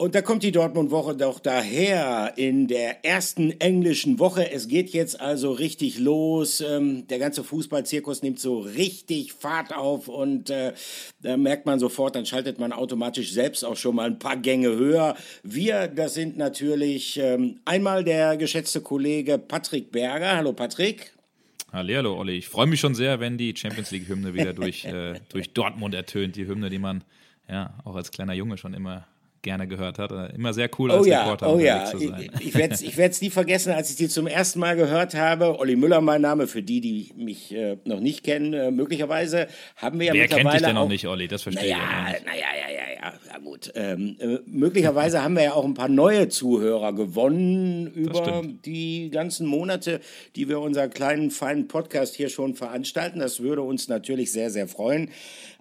Und da kommt die Dortmund-Woche doch daher in der ersten englischen Woche. Es geht jetzt also richtig los. Ähm, der ganze Fußballzirkus nimmt so richtig Fahrt auf und äh, da merkt man sofort, dann schaltet man automatisch selbst auch schon mal ein paar Gänge höher. Wir, das sind natürlich ähm, einmal der geschätzte Kollege Patrick Berger. Hallo Patrick. Hallo Olli. Ich freue mich schon sehr, wenn die Champions League-Hymne wieder durch, äh, durch Dortmund ertönt. Die Hymne, die man ja auch als kleiner Junge schon immer gerne gehört hat. Immer sehr cool als oh ja, Reporter oh ja. zu sein. Ich, ich werde es ich nie vergessen, als ich die zum ersten Mal gehört habe. Olli Müller, mein Name, für die, die mich äh, noch nicht kennen. Äh, möglicherweise haben wir ja Wer mittlerweile kennt dich denn auch, noch nicht, Olli? Das verstehe naja, ich ja Naja, ja, ja, ja, ja, gut. Ähm, äh, möglicherweise haben wir ja auch ein paar neue Zuhörer gewonnen über die ganzen Monate, die wir unseren kleinen, feinen Podcast hier schon veranstalten. Das würde uns natürlich sehr, sehr freuen.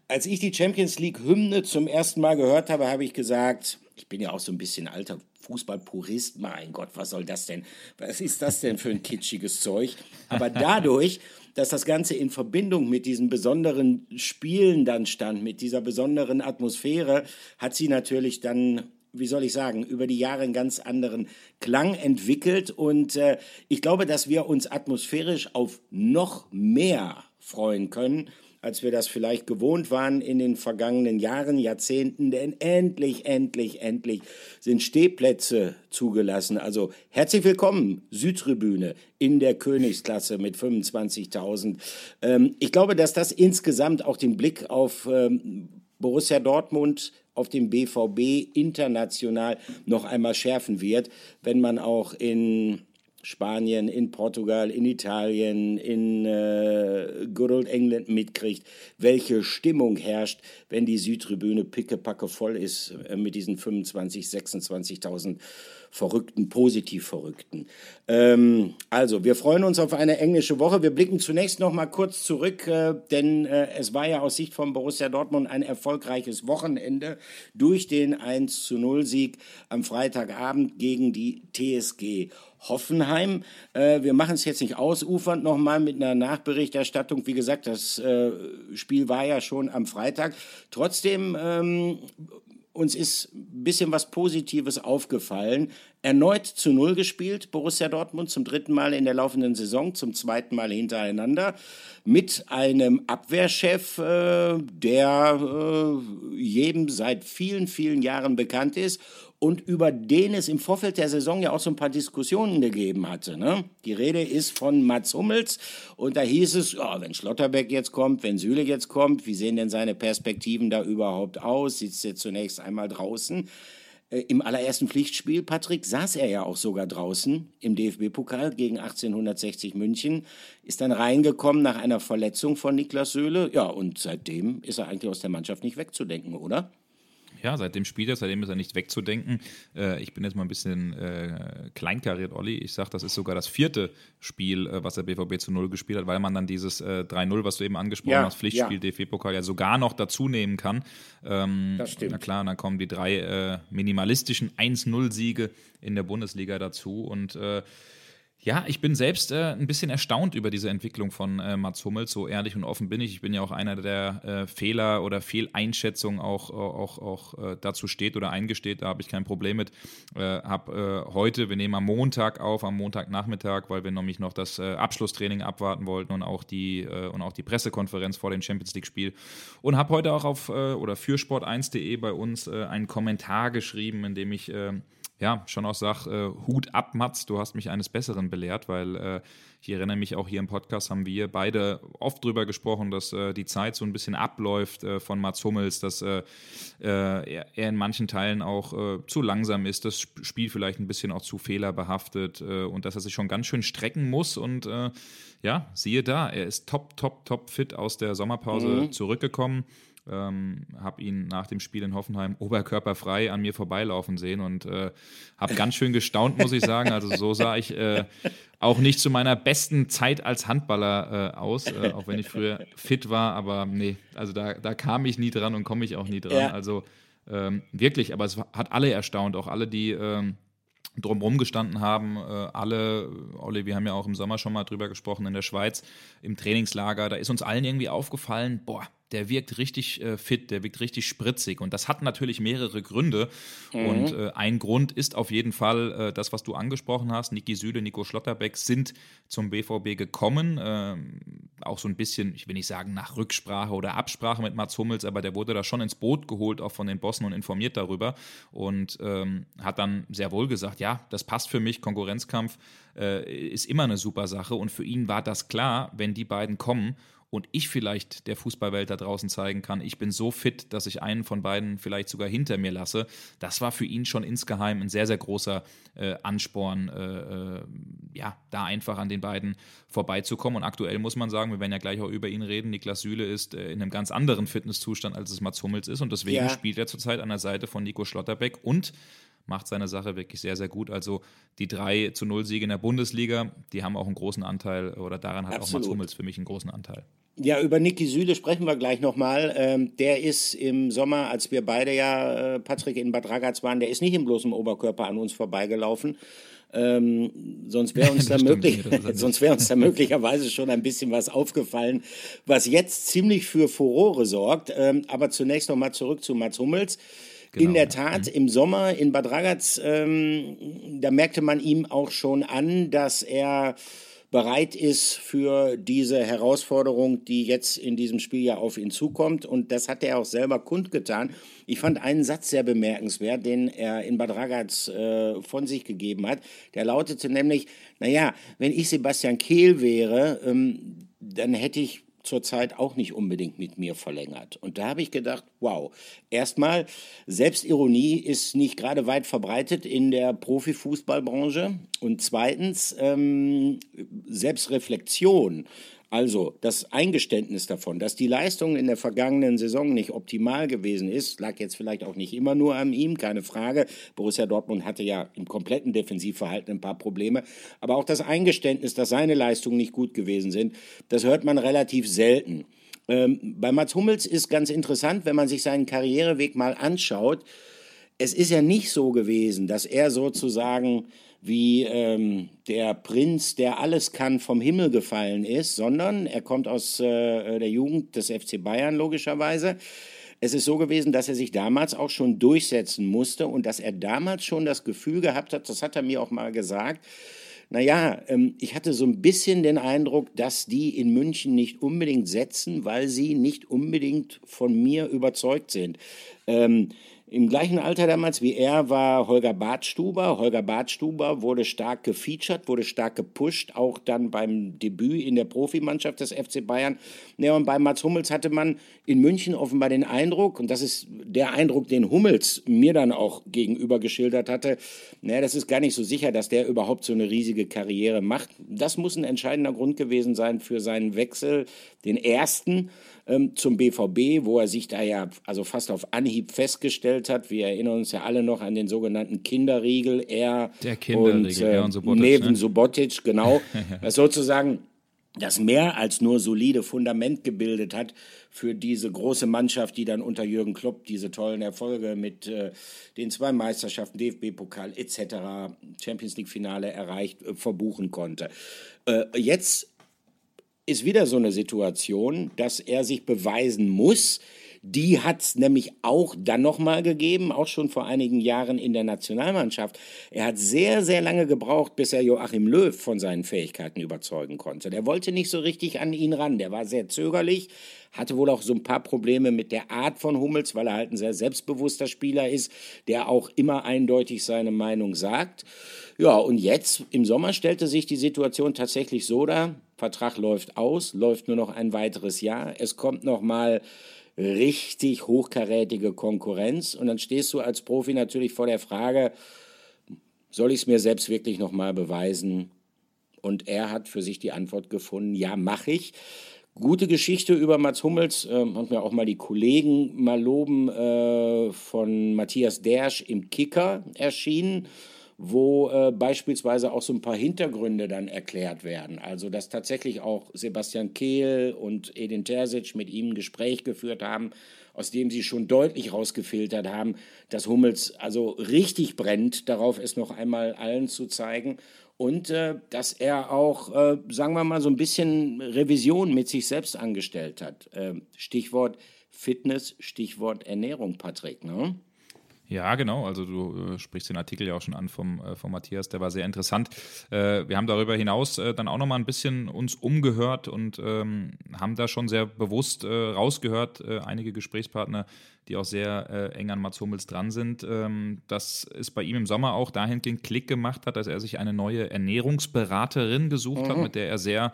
Als ich die Champions League Hymne zum ersten Mal gehört habe, habe ich gesagt, ich bin ja auch so ein bisschen alter Fußballpurist. Mein Gott, was soll das denn? Was ist das denn für ein kitschiges Zeug? Aber dadurch, dass das Ganze in Verbindung mit diesen besonderen Spielen dann stand, mit dieser besonderen Atmosphäre, hat sie natürlich dann wie soll ich sagen, über die Jahre einen ganz anderen Klang entwickelt. Und äh, ich glaube, dass wir uns atmosphärisch auf noch mehr freuen können als wir das vielleicht gewohnt waren in den vergangenen Jahren, Jahrzehnten. Denn endlich, endlich, endlich sind Stehplätze zugelassen. Also herzlich willkommen, Südtribüne in der Königsklasse mit 25.000. Ähm, ich glaube, dass das insgesamt auch den Blick auf ähm, Borussia Dortmund auf dem BVB international noch einmal schärfen wird, wenn man auch in Spanien, in Portugal, in Italien, in äh, Good Old England mitkriegt, welche Stimmung herrscht, wenn die Südtribüne pickepacke voll ist äh, mit diesen 25, 26.000 Verrückten, positiv Verrückten. Ähm, also, wir freuen uns auf eine englische Woche. Wir blicken zunächst noch mal kurz zurück, äh, denn äh, es war ja aus Sicht von Borussia Dortmund ein erfolgreiches Wochenende durch den 1 zu 0 Sieg am Freitagabend gegen die TSG Hoffenheim. Äh, wir machen es jetzt nicht ausufernd nochmal mit einer Nachberichterstattung. Wie gesagt, das äh, Spiel war ja schon am Freitag. Trotzdem, ähm, uns ist ein bisschen was Positives aufgefallen. Erneut zu Null gespielt, Borussia Dortmund zum dritten Mal in der laufenden Saison, zum zweiten Mal hintereinander, mit einem Abwehrchef, äh, der äh, jedem seit vielen, vielen Jahren bekannt ist und über den es im Vorfeld der Saison ja auch so ein paar Diskussionen gegeben hatte. Ne? Die Rede ist von Mats Hummels und da hieß es, oh, wenn Schlotterbeck jetzt kommt, wenn Süle jetzt kommt, wie sehen denn seine Perspektiven da überhaupt aus? Sitzt er zunächst einmal draußen? Äh, Im allerersten Pflichtspiel, Patrick, saß er ja auch sogar draußen im DFB-Pokal gegen 1860 München, ist dann reingekommen nach einer Verletzung von Niklas Söhle. Ja, und seitdem ist er eigentlich aus der Mannschaft nicht wegzudenken, oder? Ja, seitdem spielt er, seitdem ist er nicht wegzudenken. Äh, ich bin jetzt mal ein bisschen äh, kleinkariert, Olli. Ich sage, das ist sogar das vierte Spiel, äh, was der BVB zu Null gespielt hat, weil man dann dieses äh, 3-0, was du eben angesprochen ja, hast, Pflichtspiel ja. DFB-Pokal ja sogar noch dazu nehmen kann. Ähm, das stimmt. Na klar, und dann kommen die drei äh, minimalistischen 1-0-Siege in der Bundesliga dazu und äh, ja, ich bin selbst äh, ein bisschen erstaunt über diese Entwicklung von äh, Mats Hummels. So ehrlich und offen bin ich. Ich bin ja auch einer, der äh, Fehler oder Fehleinschätzungen auch, auch, auch äh, dazu steht oder eingesteht. Da habe ich kein Problem mit. Äh, habe äh, heute, wir nehmen am Montag auf, am Montagnachmittag, weil wir nämlich noch das Abschlusstraining abwarten wollten und auch die, und auch die Pressekonferenz vor dem Champions League-Spiel. Und habe heute auch auf oder für sport1.de bei uns einen Kommentar geschrieben, in dem ich ja, schon auch sage, äh, Hut ab, Mats, du hast mich eines Besseren belehrt, weil äh, ich erinnere mich auch hier im Podcast haben wir beide oft drüber gesprochen, dass äh, die Zeit so ein bisschen abläuft äh, von Mats Hummels, dass äh, äh er, in manchen Teilen auch zu langsam ist, das Spiel vielleicht ein bisschen auch zu fehlerbehaftet und dass er sich schon ganz schön strecken muss und ja, siehe da, er ist top, top, top fit aus der Sommerpause mhm. zurückgekommen ähm, habe ihn nach dem Spiel in Hoffenheim oberkörperfrei an mir vorbeilaufen sehen und äh, habe ganz schön gestaunt, muss ich sagen. Also so sah ich äh, auch nicht zu meiner besten Zeit als Handballer äh, aus, äh, auch wenn ich früher fit war, aber nee, also da, da kam ich nie dran und komme ich auch nie dran. Ja. Also ähm, wirklich, aber es hat alle erstaunt, auch alle, die ähm, drumherum gestanden haben. Äh, alle, Olli, wir haben ja auch im Sommer schon mal drüber gesprochen in der Schweiz, im Trainingslager, da ist uns allen irgendwie aufgefallen, boah, der wirkt richtig äh, fit, der wirkt richtig spritzig. Und das hat natürlich mehrere Gründe. Mhm. Und äh, ein Grund ist auf jeden Fall äh, das, was du angesprochen hast. Niki Süle, Nico Schlotterbeck sind zum BVB gekommen. Ähm, auch so ein bisschen, ich will nicht sagen nach Rücksprache oder Absprache mit Mats Hummels, aber der wurde da schon ins Boot geholt, auch von den Bossen und informiert darüber. Und ähm, hat dann sehr wohl gesagt, ja, das passt für mich, Konkurrenzkampf äh, ist immer eine super Sache. Und für ihn war das klar, wenn die beiden kommen und ich vielleicht der Fußballwelt da draußen zeigen kann, ich bin so fit, dass ich einen von beiden vielleicht sogar hinter mir lasse. Das war für ihn schon insgeheim ein sehr, sehr großer äh, Ansporn, äh, äh, ja, da einfach an den beiden vorbeizukommen. Und aktuell muss man sagen, wir werden ja gleich auch über ihn reden, Niklas Süle ist äh, in einem ganz anderen Fitnesszustand, als es Mats Hummels ist. Und deswegen ja. spielt er zurzeit an der Seite von Nico Schlotterbeck und macht seine Sache wirklich sehr, sehr gut. Also die drei zu null Siege in der Bundesliga, die haben auch einen großen Anteil oder daran hat Absolut. auch Mats Hummels für mich einen großen Anteil. Ja, über Niki Süle sprechen wir gleich nochmal. Ähm, der ist im Sommer, als wir beide ja, äh, Patrick, in Bad Ragaz waren, der ist nicht im bloßen Oberkörper an uns vorbeigelaufen. Ähm, sonst wäre uns, da möglich, sonst wär uns da möglicherweise schon ein bisschen was aufgefallen, was jetzt ziemlich für Furore sorgt. Ähm, aber zunächst nochmal zurück zu Mats Hummels. Genau, in der Tat. Mhm. im Sommer in Bad Ragaz, ähm, da merkte man ihm auch schon an, dass er bereit ist für diese Herausforderung, die jetzt in diesem Spiel ja auf ihn zukommt. Und das hat er auch selber kundgetan. Ich fand einen Satz sehr bemerkenswert, den er in Bad Ragaz äh, von sich gegeben hat. Der lautete nämlich, naja, wenn ich Sebastian Kehl wäre, ähm, dann hätte ich zurzeit auch nicht unbedingt mit mir verlängert. Und da habe ich gedacht, wow, erstmal, Selbstironie ist nicht gerade weit verbreitet in der Profifußballbranche. Und zweitens, ähm, Selbstreflexion also das Eingeständnis davon, dass die Leistung in der vergangenen Saison nicht optimal gewesen ist, lag jetzt vielleicht auch nicht immer nur an ihm, keine Frage. Borussia Dortmund hatte ja im kompletten Defensivverhalten ein paar Probleme. Aber auch das Eingeständnis, dass seine Leistungen nicht gut gewesen sind, das hört man relativ selten. Ähm, bei Mats Hummels ist ganz interessant, wenn man sich seinen Karriereweg mal anschaut. Es ist ja nicht so gewesen, dass er sozusagen wie ähm, der Prinz, der alles kann, vom Himmel gefallen ist, sondern er kommt aus äh, der Jugend des FC Bayern logischerweise. Es ist so gewesen, dass er sich damals auch schon durchsetzen musste und dass er damals schon das Gefühl gehabt hat, das hat er mir auch mal gesagt, naja, ähm, ich hatte so ein bisschen den Eindruck, dass die in München nicht unbedingt setzen, weil sie nicht unbedingt von mir überzeugt sind. Ähm, im gleichen Alter damals wie er war Holger Badstuber. Holger Badstuber wurde stark gefeatured, wurde stark gepusht, auch dann beim Debüt in der Profimannschaft des FC Bayern. Ja, und bei Mats Hummels hatte man in München offenbar den Eindruck, und das ist der Eindruck, den Hummels mir dann auch gegenüber geschildert hatte, naja, das ist gar nicht so sicher, dass der überhaupt so eine riesige Karriere macht. Das muss ein entscheidender Grund gewesen sein für seinen Wechsel, den ersten ähm, zum BVB, wo er sich da ja also fast auf Anhieb festgestellt hat. Wir erinnern uns ja alle noch an den sogenannten Kinderriegel. Er Der Kinderriegel, und, äh, er und Subotic. Neben ne? Subotic, genau. das sozusagen das mehr als nur solide Fundament gebildet hat für diese große Mannschaft, die dann unter Jürgen Klopp diese tollen Erfolge mit äh, den zwei Meisterschaften, DFB-Pokal etc., Champions League-Finale erreicht, äh, verbuchen konnte. Äh, jetzt ist wieder so eine Situation, dass er sich beweisen muss. Die hat es nämlich auch dann nochmal gegeben, auch schon vor einigen Jahren in der Nationalmannschaft. Er hat sehr, sehr lange gebraucht, bis er Joachim Löw von seinen Fähigkeiten überzeugen konnte. Der wollte nicht so richtig an ihn ran. Der war sehr zögerlich, hatte wohl auch so ein paar Probleme mit der Art von Hummels, weil er halt ein sehr selbstbewusster Spieler ist, der auch immer eindeutig seine Meinung sagt. Ja, und jetzt im Sommer stellte sich die Situation tatsächlich so dar, Vertrag läuft aus, läuft nur noch ein weiteres Jahr. Es kommt noch mal richtig hochkarätige Konkurrenz und dann stehst du als Profi natürlich vor der Frage, soll ich es mir selbst wirklich noch mal beweisen? Und er hat für sich die Antwort gefunden, ja, mache ich. Gute Geschichte über Mats Hummels, äh, und mir auch mal die Kollegen mal loben, äh, von Matthias Dersch im Kicker erschienen wo äh, beispielsweise auch so ein paar Hintergründe dann erklärt werden. Also dass tatsächlich auch Sebastian Kehl und Edin Terzic mit ihm ein Gespräch geführt haben, aus dem sie schon deutlich rausgefiltert haben, dass Hummels also richtig brennt, darauf es noch einmal allen zu zeigen. Und äh, dass er auch, äh, sagen wir mal, so ein bisschen Revision mit sich selbst angestellt hat. Äh, Stichwort Fitness, Stichwort Ernährung, Patrick. Ne? Ja, genau. Also du äh, sprichst den Artikel ja auch schon an vom, äh, vom Matthias, der war sehr interessant. Äh, wir haben darüber hinaus äh, dann auch nochmal ein bisschen uns umgehört und ähm, haben da schon sehr bewusst äh, rausgehört, äh, einige Gesprächspartner, die auch sehr eng an Mats Hummels dran sind, ähm, dass es bei ihm im Sommer auch dahingehend Klick gemacht hat, dass er sich eine neue Ernährungsberaterin gesucht mhm. hat, mit der er sehr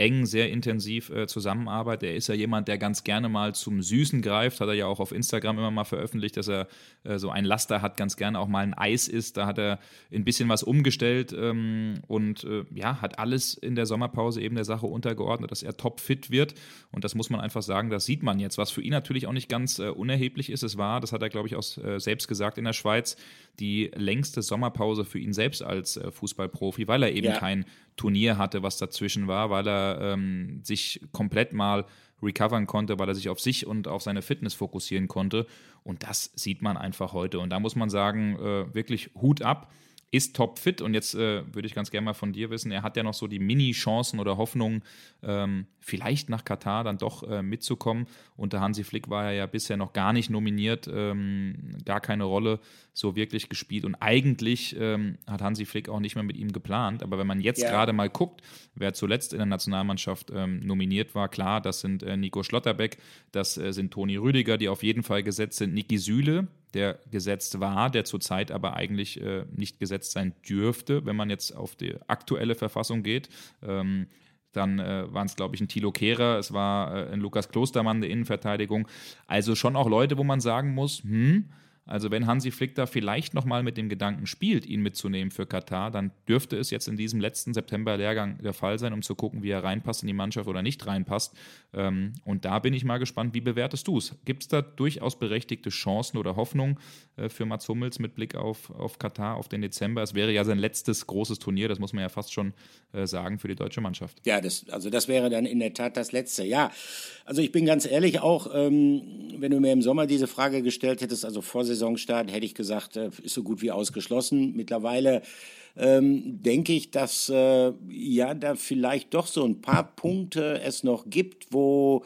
eng, sehr intensiv äh, zusammenarbeitet. Er ist ja jemand, der ganz gerne mal zum Süßen greift. Hat er ja auch auf Instagram immer mal veröffentlicht, dass er äh, so ein Laster hat, ganz gerne auch mal ein Eis isst. Da hat er ein bisschen was umgestellt ähm, und äh, ja, hat alles in der Sommerpause eben der Sache untergeordnet, dass er topfit wird. Und das muss man einfach sagen, das sieht man jetzt. Was für ihn natürlich auch nicht ganz äh, unerheblich ist, es war, das hat er, glaube ich, auch äh, selbst gesagt in der Schweiz, die längste Sommerpause für ihn selbst als äh, Fußballprofi, weil er eben ja. kein Turnier hatte, was dazwischen war, weil er ähm, sich komplett mal recovern konnte, weil er sich auf sich und auf seine Fitness fokussieren konnte. Und das sieht man einfach heute. Und da muss man sagen, äh, wirklich Hut ab ist topfit und jetzt äh, würde ich ganz gerne mal von dir wissen, er hat ja noch so die Mini-Chancen oder Hoffnungen, ähm, vielleicht nach Katar dann doch äh, mitzukommen. Unter Hansi Flick war er ja bisher noch gar nicht nominiert, ähm, gar keine Rolle so wirklich gespielt und eigentlich ähm, hat Hansi Flick auch nicht mehr mit ihm geplant. Aber wenn man jetzt ja. gerade mal guckt, wer zuletzt in der Nationalmannschaft ähm, nominiert war, klar, das sind äh, Nico Schlotterbeck, das äh, sind Toni Rüdiger, die auf jeden Fall gesetzt sind, Niki Süle, der gesetzt war, der zurzeit aber eigentlich äh, nicht gesetzt sein dürfte, wenn man jetzt auf die aktuelle Verfassung geht. Ähm, dann äh, waren es, glaube ich, ein Thilo Kehrer, es war äh, ein Lukas Klostermann der Innenverteidigung. Also schon auch Leute, wo man sagen muss, hm, also wenn Hansi Flick da vielleicht nochmal mit dem Gedanken spielt, ihn mitzunehmen für Katar, dann dürfte es jetzt in diesem letzten September-Lehrgang der Fall sein, um zu gucken, wie er reinpasst in die Mannschaft oder nicht reinpasst. Ähm, und da bin ich mal gespannt, wie bewertest du es? Gibt es da durchaus berechtigte Chancen oder Hoffnungen äh, für Mats Hummels mit Blick auf, auf Katar, auf den Dezember? Es wäre ja sein letztes großes Turnier, das muss man ja fast schon äh, sagen, für die deutsche Mannschaft. Ja, das, also das wäre dann in der Tat das letzte. Ja, also ich bin ganz ehrlich auch, ähm, wenn du mir im Sommer diese Frage gestellt hättest, also vor Saison Saisonstart hätte ich gesagt, äh, ist so gut wie ausgeschlossen. Mittlerweile ähm, denke ich, dass äh, ja da vielleicht doch so ein paar Punkte es noch gibt, wo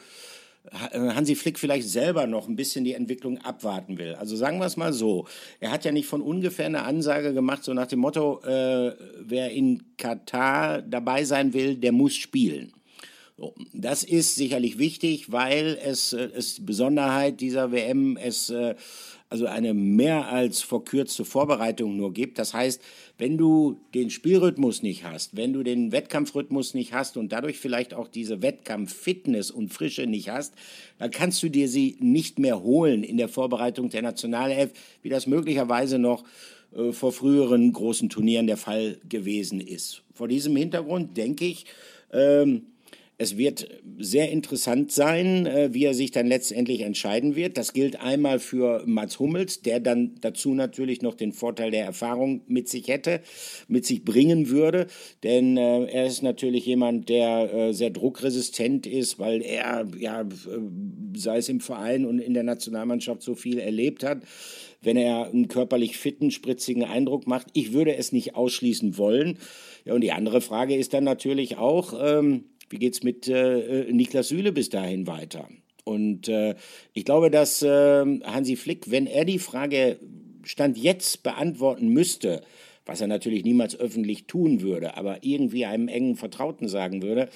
äh, Hansi Flick vielleicht selber noch ein bisschen die Entwicklung abwarten will. Also sagen wir es mal so. Er hat ja nicht von ungefähr eine Ansage gemacht, so nach dem Motto, äh, wer in Katar dabei sein will, der muss spielen. So, das ist sicherlich wichtig, weil es, äh, es Besonderheit dieser WM, es äh, also eine mehr als verkürzte Vorbereitung nur gibt. Das heißt, wenn du den Spielrhythmus nicht hast, wenn du den Wettkampfrhythmus nicht hast und dadurch vielleicht auch diese Wettkampffitness und Frische nicht hast, dann kannst du dir sie nicht mehr holen in der Vorbereitung der Nationalelf, wie das möglicherweise noch äh, vor früheren großen Turnieren der Fall gewesen ist. Vor diesem Hintergrund denke ich, ähm, es wird sehr interessant sein, äh, wie er sich dann letztendlich entscheiden wird. Das gilt einmal für Mats Hummels, der dann dazu natürlich noch den Vorteil der Erfahrung mit sich hätte, mit sich bringen würde. Denn äh, er ist natürlich jemand, der äh, sehr druckresistent ist, weil er, ja, sei es im Verein und in der Nationalmannschaft so viel erlebt hat wenn er einen körperlich fitten, spritzigen Eindruck macht. Ich würde es nicht ausschließen wollen. Ja, und die andere Frage ist dann natürlich auch, ähm, wie geht es mit äh, äh, Niklas Süle bis dahin weiter? Und äh, ich glaube, dass äh, Hansi Flick, wenn er die Frage Stand jetzt beantworten müsste, was er natürlich niemals öffentlich tun würde, aber irgendwie einem engen Vertrauten sagen würde,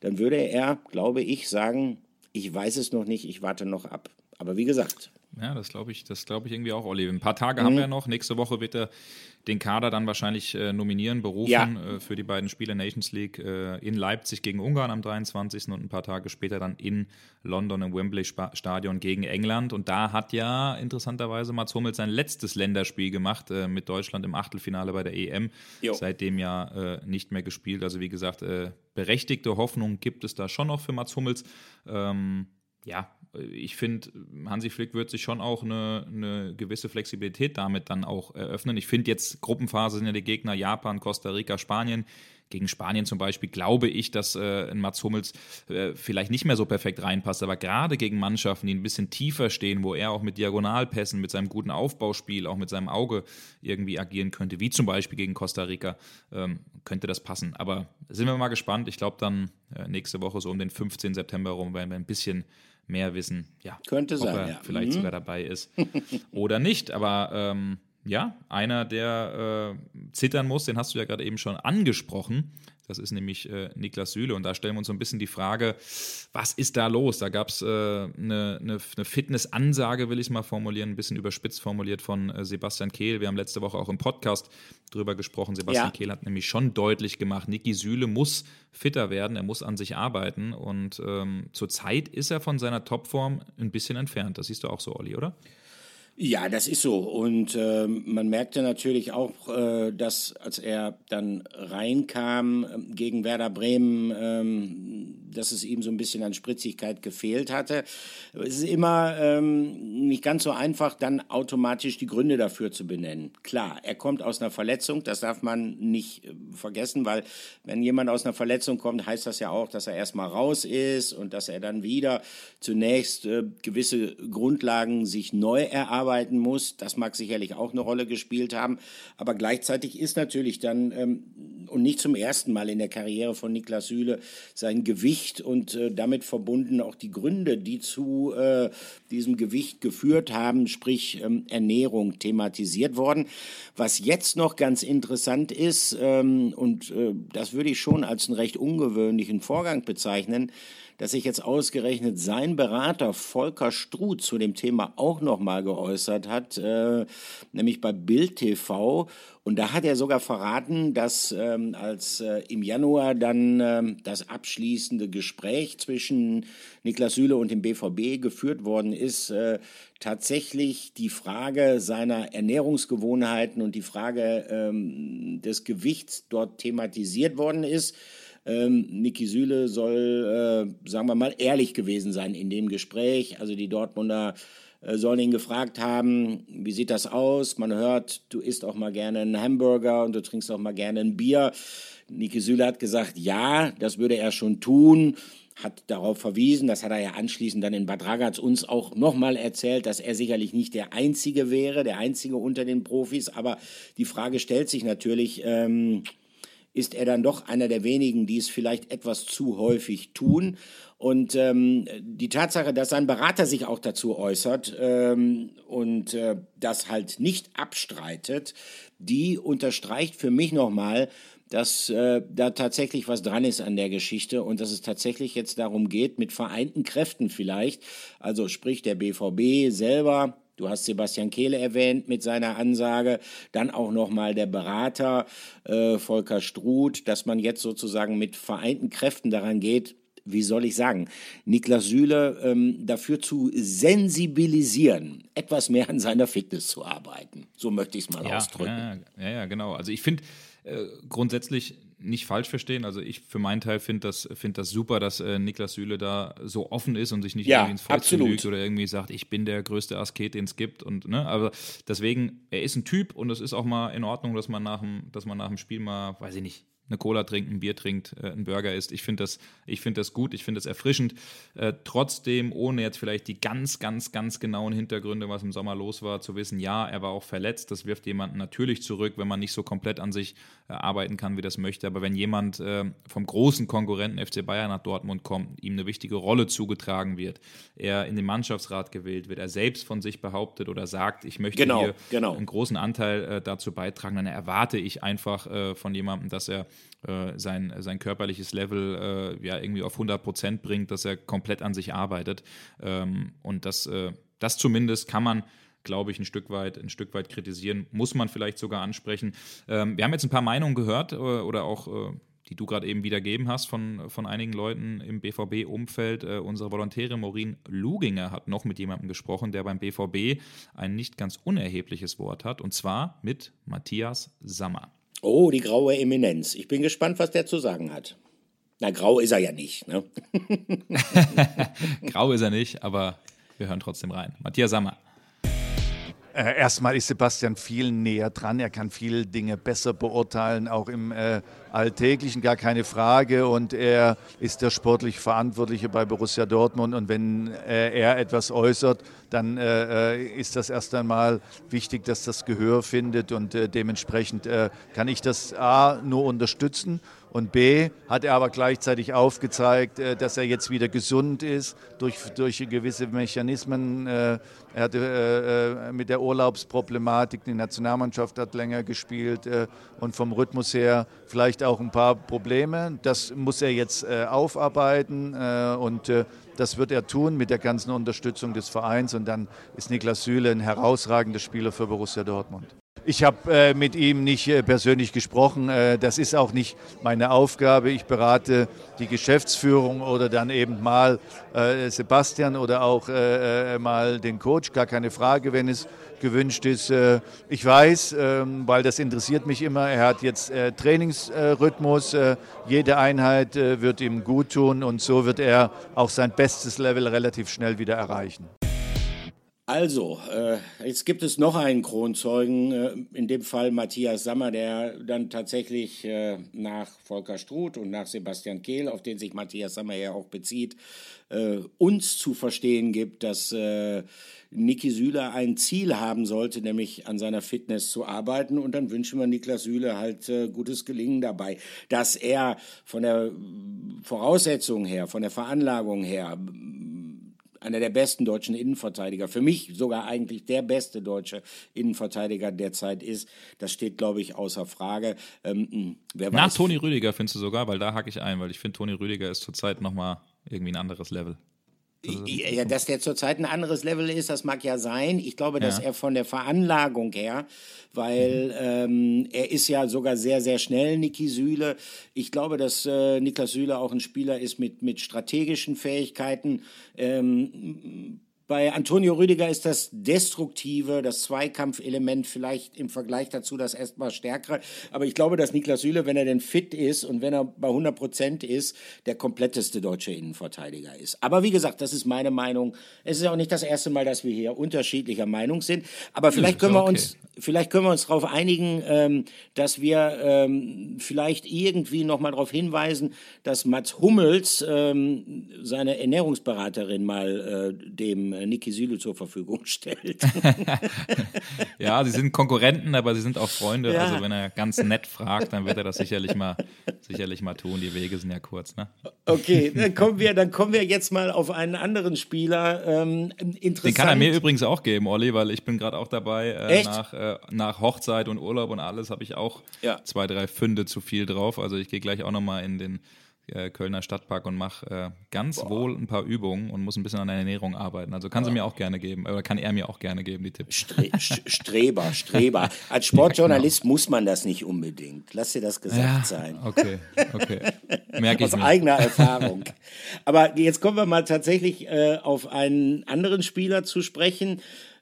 dann würde er, glaube ich, sagen, ich weiß es noch nicht, ich warte noch ab. Aber wie gesagt. Ja, das glaube ich, das glaube ich irgendwie auch, Olli. Ein paar Tage mhm. haben wir noch. Nächste Woche wird er den Kader dann wahrscheinlich äh, nominieren, berufen ja. äh, für die beiden Spiele Nations League äh, in Leipzig gegen Ungarn am 23. und ein paar Tage später dann in London im Wembley Stadion gegen England. Und da hat ja interessanterweise Mats Hummels sein letztes Länderspiel gemacht äh, mit Deutschland im Achtelfinale bei der EM. Jo. Seitdem ja äh, nicht mehr gespielt. Also wie gesagt, äh, berechtigte Hoffnung gibt es da schon noch für Mats Hummels. Ähm, ja, ich finde, Hansi Flick wird sich schon auch eine, eine, gewisse Flexibilität damit dann auch eröffnen. Ich finde jetzt, Gruppenphase sind ja die Gegner Japan, Costa Rica, Spanien gegen Spanien zum Beispiel glaube ich, dass äh, ein Mats Hummels äh, vielleicht nicht mehr so perfekt reinpasst, aber gerade gegen Mannschaften, die ein bisschen tiefer stehen, wo er auch mit Diagonalpässen, mit seinem guten Aufbauspiel, auch mit seinem Auge irgendwie agieren könnte, wie zum Beispiel gegen Costa Rica, ähm, könnte das passen. Aber sind wir mal gespannt. Ich glaube dann äh, nächste Woche so um den 15. September rum werden wir ein bisschen mehr wissen, ja, könnte sein, er ja. vielleicht mhm. sogar dabei ist oder nicht. Aber ähm, ja, einer, der äh, zittern muss, den hast du ja gerade eben schon angesprochen. Das ist nämlich äh, Niklas Süle. Und da stellen wir uns so ein bisschen die Frage, was ist da los? Da gab es äh, eine, eine, eine Fitnessansage, will ich es mal formulieren, ein bisschen überspitzt formuliert von äh, Sebastian Kehl. Wir haben letzte Woche auch im Podcast drüber gesprochen. Sebastian ja. Kehl hat nämlich schon deutlich gemacht, Niki Süle muss fitter werden, er muss an sich arbeiten. Und ähm, zurzeit ist er von seiner Topform ein bisschen entfernt. Das siehst du auch so, Olli, oder? Ja, das ist so. Und äh, man merkte natürlich auch, äh, dass als er dann reinkam äh, gegen Werder Bremen, ähm, dass es ihm so ein bisschen an Spritzigkeit gefehlt hatte. Es ist immer ähm, nicht ganz so einfach, dann automatisch die Gründe dafür zu benennen. Klar, er kommt aus einer Verletzung, das darf man nicht äh, vergessen, weil wenn jemand aus einer Verletzung kommt, heißt das ja auch, dass er erstmal raus ist und dass er dann wieder zunächst äh, gewisse Grundlagen sich neu erarbeitet arbeiten muss. Das mag sicherlich auch eine Rolle gespielt haben. Aber gleichzeitig ist natürlich dann, ähm, und nicht zum ersten Mal in der Karriere von Niklas Süle, sein Gewicht und äh, damit verbunden auch die Gründe, die zu äh, diesem Gewicht geführt haben, sprich ähm, Ernährung, thematisiert worden. Was jetzt noch ganz interessant ist, ähm, und äh, das würde ich schon als einen recht ungewöhnlichen Vorgang bezeichnen, dass sich jetzt ausgerechnet sein Berater Volker Struth zu dem Thema auch nochmal geäußert hat, äh, nämlich bei Bild TV. Und da hat er sogar verraten, dass ähm, als äh, im Januar dann äh, das abschließende Gespräch zwischen Niklas Süle und dem BVB geführt worden ist, äh, tatsächlich die Frage seiner Ernährungsgewohnheiten und die Frage ähm, des Gewichts dort thematisiert worden ist. Ähm, Niki Süle soll, äh, sagen wir mal, ehrlich gewesen sein in dem Gespräch. Also die Dortmunder äh, sollen ihn gefragt haben, wie sieht das aus? Man hört, du isst auch mal gerne einen Hamburger und du trinkst auch mal gerne ein Bier. Niki Süle hat gesagt, ja, das würde er schon tun hat darauf verwiesen, das hat er ja anschließend dann in Bad Ragaz uns auch nochmal erzählt, dass er sicherlich nicht der Einzige wäre, der Einzige unter den Profis, aber die Frage stellt sich natürlich, ähm, ist er dann doch einer der wenigen, die es vielleicht etwas zu häufig tun. Und ähm, die Tatsache, dass sein Berater sich auch dazu äußert ähm, und äh, das halt nicht abstreitet, die unterstreicht für mich nochmal, dass äh, da tatsächlich was dran ist an der Geschichte und dass es tatsächlich jetzt darum geht, mit vereinten Kräften vielleicht, also sprich der BVB selber, Du hast Sebastian Kehle erwähnt mit seiner Ansage, dann auch nochmal der Berater äh, Volker Struth, dass man jetzt sozusagen mit vereinten Kräften daran geht, wie soll ich sagen, Niklas Süle ähm, dafür zu sensibilisieren, etwas mehr an seiner Fitness zu arbeiten. So möchte ich es mal ja, ausdrücken. Ja, ja, genau. Also ich finde äh, grundsätzlich nicht falsch verstehen. Also ich für meinen Teil finde das, find das super, dass äh, Niklas Süle da so offen ist und sich nicht ja, irgendwie ins Volk lügt oder irgendwie sagt, ich bin der größte Asket, den es gibt. Und, ne, aber deswegen, er ist ein Typ und es ist auch mal in Ordnung, dass man nach dem, dass man nach dem Spiel mal, weiß ich nicht, eine Cola trinkt, ein Bier trinkt, äh, einen Burger isst. Ich finde das, find das gut, ich finde das erfrischend. Äh, trotzdem, ohne jetzt vielleicht die ganz, ganz, ganz genauen Hintergründe, was im Sommer los war, zu wissen, ja, er war auch verletzt. Das wirft jemanden natürlich zurück, wenn man nicht so komplett an sich äh, arbeiten kann, wie das möchte. Aber wenn jemand äh, vom großen Konkurrenten FC Bayern nach Dortmund kommt, ihm eine wichtige Rolle zugetragen wird, er in den Mannschaftsrat gewählt wird, er selbst von sich behauptet oder sagt, ich möchte genau, hier genau. einen großen Anteil äh, dazu beitragen, dann erwarte ich einfach äh, von jemandem, dass er äh, sein, sein körperliches Level äh, ja irgendwie auf 100 Prozent bringt, dass er komplett an sich arbeitet. Ähm, und das, äh, das zumindest kann man glaube ich, ein Stück weit, ein Stück weit kritisieren, muss man vielleicht sogar ansprechen. Ähm, wir haben jetzt ein paar Meinungen gehört äh, oder auch äh, die du gerade eben wiedergeben hast von, von einigen Leuten im BVB-Umfeld. Äh, unsere Volontäre Maureen Luginger hat noch mit jemandem gesprochen, der beim BVB ein nicht ganz unerhebliches Wort hat, und zwar mit Matthias Sammer. Oh, die graue Eminenz. Ich bin gespannt, was der zu sagen hat. Na, grau ist er ja nicht. Ne? grau ist er nicht, aber wir hören trotzdem rein. Matthias Sammer. Äh, erstmal ist Sebastian viel näher dran. Er kann viele Dinge besser beurteilen, auch im äh, Alltäglichen, gar keine Frage. Und er ist der sportlich Verantwortliche bei Borussia Dortmund. Und wenn äh, er etwas äußert, dann äh, äh ist das erst einmal wichtig, dass das Gehör findet. Und äh, dementsprechend kann ich das A nur unterstützen. Und B hat er aber gleichzeitig aufgezeigt, äh, dass er jetzt wieder gesund ist durch, durch gewisse Mechanismen. Äh, er hatte äh, mit der Urlaubsproblematik, die Nationalmannschaft hat länger gespielt und vom Rhythmus her vielleicht auch ein paar Probleme. Das muss er jetzt aufarbeiten und das wird er tun mit der ganzen Unterstützung des Vereins. Und dann ist Niklas Süle ein herausragender Spieler für Borussia Dortmund. Ich habe äh, mit ihm nicht äh, persönlich gesprochen. Äh, das ist auch nicht meine Aufgabe. Ich berate die Geschäftsführung oder dann eben mal äh, Sebastian oder auch äh, äh, mal den Coach. Gar keine Frage, wenn es gewünscht ist. ich weiß, ähm, weil das interessiert mich immer, er hat jetzt Trainingsrhythmus. jede Einheit wird ihm gut tun und so wird er auch sein bestes Level relativ schnell wieder erreichen. Also, äh, jetzt gibt es noch einen Kronzeugen, äh, in dem Fall Matthias Sammer, der dann tatsächlich äh, nach Volker Struth und nach Sebastian Kehl, auf den sich Matthias Sammer ja auch bezieht, äh, uns zu verstehen gibt, dass äh, Niki Süle ein Ziel haben sollte, nämlich an seiner Fitness zu arbeiten. Und dann wünschen wir Niklas Süle halt äh, gutes Gelingen dabei. Dass er von der Voraussetzung her, von der Veranlagung her, einer der besten deutschen Innenverteidiger, für mich sogar eigentlich der beste deutsche Innenverteidiger derzeit ist, das steht, glaube ich, außer Frage. Ähm, hm, wer Nach Toni Rüdiger findest du sogar, weil da hake ich ein, weil ich finde, Toni Rüdiger ist zurzeit nochmal irgendwie ein anderes Level. Ja, dass der zurzeit ein anderes Level ist, das mag ja sein. Ich glaube, dass ja. er von der Veranlagung her, weil mhm. ähm, er ist ja sogar sehr, sehr schnell, Niki Süle. Ich glaube, dass äh, Niklas Süle auch ein Spieler ist mit, mit strategischen Fähigkeiten. Ähm, bei Antonio Rüdiger ist das Destruktive, das Zweikampfelement vielleicht im Vergleich dazu das erstmal stärkere. Aber ich glaube, dass Niklas Süle, wenn er denn fit ist und wenn er bei 100 Prozent ist, der kompletteste deutsche Innenverteidiger ist. Aber wie gesagt, das ist meine Meinung. Es ist auch nicht das erste Mal, dass wir hier unterschiedlicher Meinung sind. Aber vielleicht können wir uns, vielleicht können wir uns darauf einigen, ähm, dass wir ähm, vielleicht irgendwie nochmal darauf hinweisen, dass Mats Hummels ähm, seine Ernährungsberaterin mal äh, dem äh, Niki Süle zur Verfügung stellt. ja, sie sind Konkurrenten, aber sie sind auch Freunde. Ja. Also wenn er ganz nett fragt, dann wird er das sicherlich mal, sicherlich mal tun. Die Wege sind ja kurz. Ne? Okay, dann kommen, wir, dann kommen wir jetzt mal auf einen anderen Spieler. Ähm, interessant. Den kann er mir übrigens auch geben, Olli, weil ich bin gerade auch dabei. Äh, nach, äh, nach Hochzeit und Urlaub und alles habe ich auch ja. zwei, drei Fünde zu viel drauf. Also ich gehe gleich auch nochmal in den äh, Kölner Stadtpark und mache äh, ganz Boah. wohl ein paar Übungen und muss ein bisschen an der Ernährung arbeiten. Also kann sie mir auch gerne geben, oder kann er mir auch gerne geben, die Tipps. Stre Streber, Streber. Als Sportjournalist ja, genau. muss man das nicht unbedingt. Lass dir das gesagt ja, sein. Okay, okay. Merke ich Aus eigener Erfahrung. Aber jetzt kommen wir mal tatsächlich äh, auf einen anderen Spieler zu sprechen,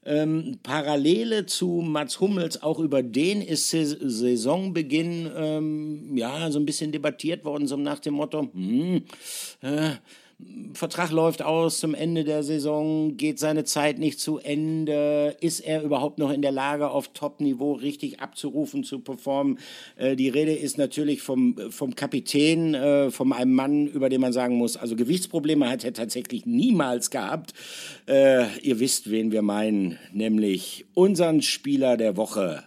ähm, Parallele zu Mats Hummels, auch über den ist Saisonbeginn ähm, ja so ein bisschen debattiert worden, so nach dem Motto, hm, äh, Vertrag läuft aus zum Ende der Saison, geht seine Zeit nicht zu Ende, ist er überhaupt noch in der Lage, auf Top-Niveau richtig abzurufen, zu performen? Äh, die Rede ist natürlich vom, vom Kapitän, äh, von einem Mann, über den man sagen muss, also Gewichtsprobleme hat er tatsächlich niemals gehabt. Äh, ihr wisst, wen wir meinen, nämlich unseren Spieler der Woche.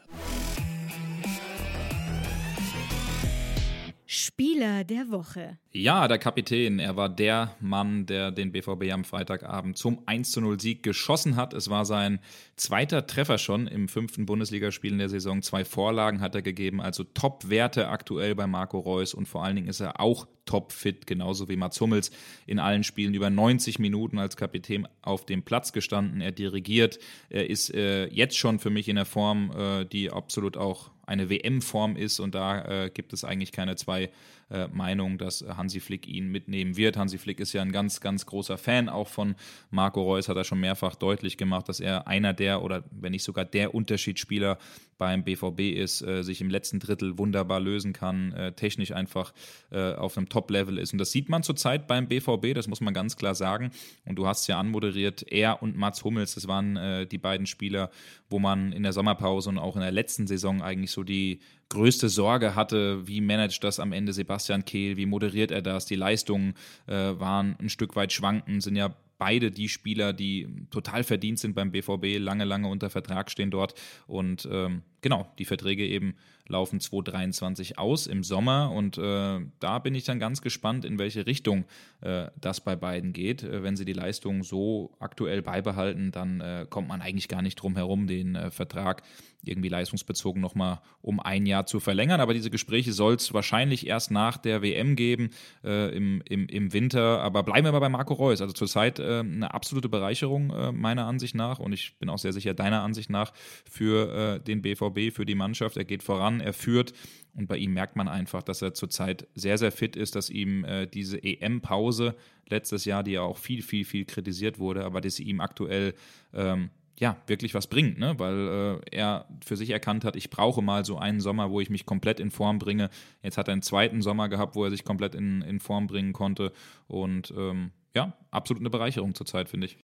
Spieler der Woche. Ja, der Kapitän. Er war der Mann, der den BVB am Freitagabend zum 1:0 Sieg geschossen hat. Es war sein zweiter Treffer schon im fünften Bundesligaspiel in der Saison. Zwei Vorlagen hat er gegeben, also Top-Werte aktuell bei Marco Reus und vor allen Dingen ist er auch topfit, genauso wie Mats Hummels in allen Spielen über 90 Minuten als Kapitän auf dem Platz gestanden. Er dirigiert, er ist äh, jetzt schon für mich in der Form, äh, die absolut auch eine WM-Form ist und da äh, gibt es eigentlich keine zwei äh, Meinung, dass Hansi Flick ihn mitnehmen wird. Hansi Flick ist ja ein ganz, ganz großer Fan auch von Marco Reus, hat er schon mehrfach deutlich gemacht, dass er einer der oder wenn nicht sogar der Unterschiedsspieler beim BVB ist, äh, sich im letzten Drittel wunderbar lösen kann, äh, technisch einfach äh, auf einem Top-Level ist. Und das sieht man zurzeit beim BVB, das muss man ganz klar sagen. Und du hast es ja anmoderiert, er und Mats Hummels, das waren äh, die beiden Spieler, wo man in der Sommerpause und auch in der letzten Saison eigentlich so die größte Sorge hatte, wie managt das am Ende Sebastian Kehl, wie moderiert er das, die Leistungen äh, waren ein Stück weit schwankend, sind ja beide die Spieler, die total verdient sind beim BVB, lange, lange unter Vertrag stehen dort. Und ähm, genau, die Verträge eben laufen 2023 aus im Sommer und äh, da bin ich dann ganz gespannt, in welche Richtung äh, das bei beiden geht. Äh, wenn sie die Leistung so aktuell beibehalten, dann äh, kommt man eigentlich gar nicht drum herum, den äh, Vertrag irgendwie leistungsbezogen nochmal um ein Jahr zu verlängern. Aber diese Gespräche soll es wahrscheinlich erst nach der WM geben, äh, im, im, im Winter. Aber bleiben wir mal bei Marco Reus. Also zurzeit eine absolute Bereicherung meiner Ansicht nach und ich bin auch sehr sicher deiner Ansicht nach für den BVB, für die Mannschaft. Er geht voran, er führt. Und bei ihm merkt man einfach, dass er zurzeit sehr, sehr fit ist, dass ihm äh, diese EM-Pause letztes Jahr, die ja auch viel, viel, viel kritisiert wurde, aber dass sie ihm aktuell ähm, ja, wirklich was bringt, ne? weil äh, er für sich erkannt hat, ich brauche mal so einen Sommer, wo ich mich komplett in Form bringe. Jetzt hat er einen zweiten Sommer gehabt, wo er sich komplett in, in Form bringen konnte. Und ähm, ja, absolut eine Bereicherung zurzeit, finde ich.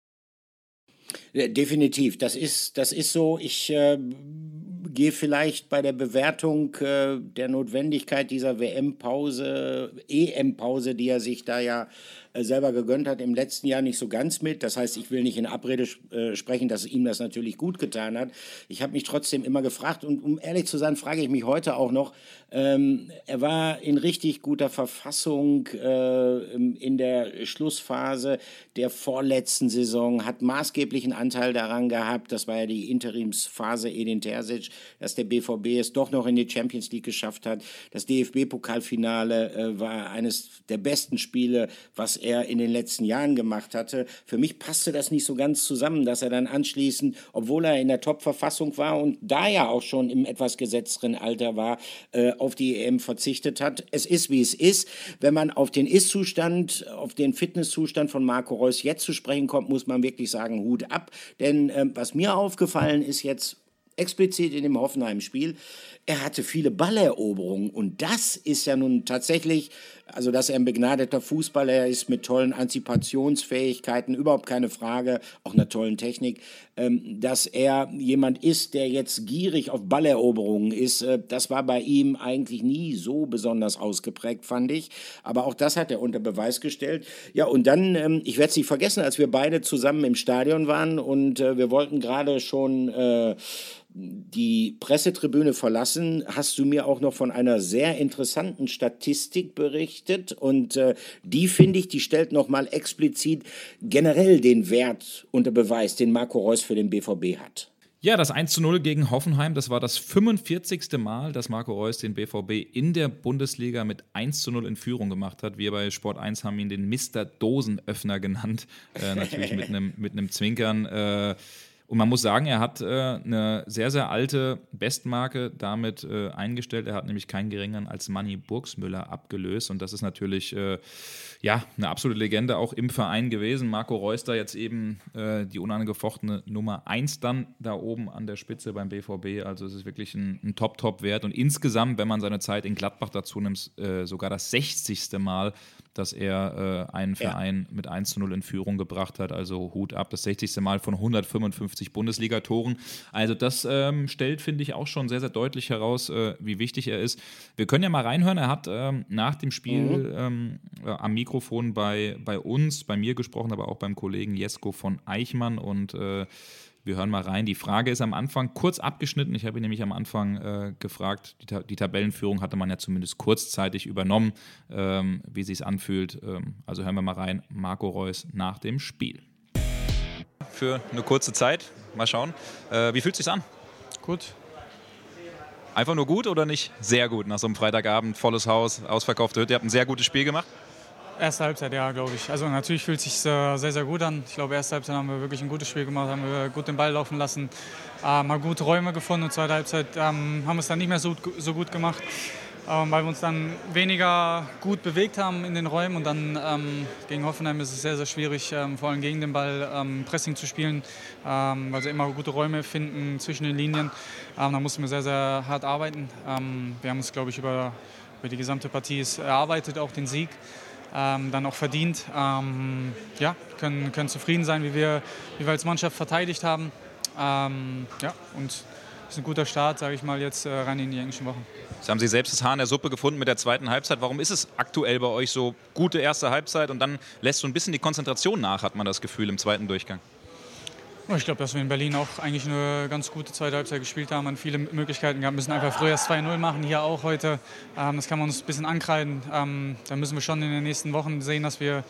Definitiv, das ist, das ist so. Ich äh, gehe vielleicht bei der Bewertung äh, der Notwendigkeit dieser WM-Pause, EM-Pause, die er sich da ja selber gegönnt hat, im letzten Jahr nicht so ganz mit. Das heißt, ich will nicht in Abrede äh, sprechen, dass ihm das natürlich gut getan hat. Ich habe mich trotzdem immer gefragt und um ehrlich zu sein, frage ich mich heute auch noch, ähm, er war in richtig guter Verfassung äh, in der Schlussphase der vorletzten Saison, hat maßgeblichen Anteil daran gehabt, das war ja die Interimsphase Edin Terzic, dass der BVB es doch noch in die Champions League geschafft hat. Das DFB-Pokalfinale äh, war eines der besten Spiele, was er in den letzten Jahren gemacht hatte. Für mich passte das nicht so ganz zusammen, dass er dann anschließend, obwohl er in der Top-Verfassung war und da ja auch schon im etwas gesetzteren Alter war, äh, auf die EM verzichtet hat. Es ist, wie es ist. Wenn man auf den Ist-Zustand, auf den Fitnesszustand von Marco Reus jetzt zu sprechen kommt, muss man wirklich sagen, Hut ab. Denn äh, was mir aufgefallen ist jetzt explizit in dem Hoffenheim-Spiel, er hatte viele Balleroberungen und das ist ja nun tatsächlich, also dass er ein begnadeter Fußballer ist mit tollen Antizipationsfähigkeiten, überhaupt keine Frage, auch einer tollen Technik, ähm, dass er jemand ist, der jetzt gierig auf Balleroberungen ist, äh, das war bei ihm eigentlich nie so besonders ausgeprägt, fand ich, aber auch das hat er unter Beweis gestellt. Ja, und dann, ähm, ich werde es nicht vergessen, als wir beide zusammen im Stadion waren und äh, wir wollten gerade schon äh, die Pressetribüne verlassen, hast du mir auch noch von einer sehr interessanten Statistik berichtet und äh, die finde ich, die stellt noch mal explizit generell den Wert unter Beweis, den Marco Reus für den BVB hat. Ja, das 1 zu 0 gegen Hoffenheim, das war das 45. Mal, dass Marco Reus den BVB in der Bundesliga mit 1 zu 0 in Führung gemacht hat. Wir bei Sport 1 haben ihn den Mr. Dosenöffner genannt, äh, natürlich mit einem mit Zwinkern. Äh, und man muss sagen, er hat äh, eine sehr, sehr alte Bestmarke damit äh, eingestellt. Er hat nämlich keinen geringeren als Manny Burgsmüller abgelöst. Und das ist natürlich äh, ja, eine absolute Legende auch im Verein gewesen. Marco Reus da jetzt eben äh, die unangefochtene Nummer 1 dann da oben an der Spitze beim BVB. Also es ist wirklich ein, ein Top-Top-Wert. Und insgesamt, wenn man seine Zeit in Gladbach dazu nimmt, äh, sogar das 60. Mal dass er äh, einen Verein ja. mit 1 zu 0 in Führung gebracht hat. Also Hut ab, das 60. Mal von 155 Bundesligatoren. Also das ähm, stellt, finde ich, auch schon sehr, sehr deutlich heraus, äh, wie wichtig er ist. Wir können ja mal reinhören. Er hat ähm, nach dem Spiel mhm. ähm, äh, am Mikrofon bei, bei uns, bei mir gesprochen, aber auch beim Kollegen Jesko von Eichmann und äh, wir hören mal rein. Die Frage ist am Anfang kurz abgeschnitten. Ich habe ihn nämlich am Anfang äh, gefragt. Die, Ta die, Tabellenführung hatte man ja zumindest kurzzeitig übernommen, ähm, wie sie es anfühlt. Ähm, also hören wir mal rein. Marco Reus nach dem Spiel. Für eine kurze Zeit. Mal schauen. Äh, wie fühlt es sich an? Gut. Einfach nur gut oder nicht sehr gut nach so einem Freitagabend, volles Haus, ausverkaufte Hütte? Ihr habt ein sehr gutes Spiel gemacht. Erste Halbzeit, ja, glaube ich. Also natürlich fühlt es sich äh, sehr, sehr gut an. Ich glaube, erste Halbzeit haben wir wirklich ein gutes Spiel gemacht, haben wir gut den Ball laufen lassen, ähm, haben gute Räume gefunden und zweite Halbzeit ähm, haben wir es dann nicht mehr so, so gut gemacht, ähm, weil wir uns dann weniger gut bewegt haben in den Räumen und dann ähm, gegen Hoffenheim ist es sehr, sehr schwierig, ähm, vor allem gegen den Ball ähm, Pressing zu spielen, weil sie immer gute Räume finden zwischen den Linien. da mussten wir sehr, sehr hart arbeiten. wir haben uns, glaube ich, über, über die gesamte Partie erarbeitet, auch den Sieg ähm, dann auch verdient. Ähm, ja, können, können zufrieden sein, wie wir, wie wir als Mannschaft verteidigt haben. Ähm, ja, und ist ein guter Start, sage ich mal, jetzt äh, rein in die englischen Wochen. Jetzt haben Sie selbst das Haar in der Suppe gefunden mit der zweiten Halbzeit. Warum ist es aktuell bei euch so gute erste Halbzeit und dann lässt so ein bisschen die Konzentration nach, hat man das Gefühl im zweiten Durchgang? Ich glaube, dass wir in Berlin auch eigentlich eine ganz gute zweite Halbzeit gespielt haben, und viele Möglichkeiten gehabt, Wir müssen einfach früher 2-0 machen, hier auch heute. Ähm, das kann man uns ein bisschen ankreiden. Ähm, da müssen wir schon in den nächsten Wochen sehen, dass wir,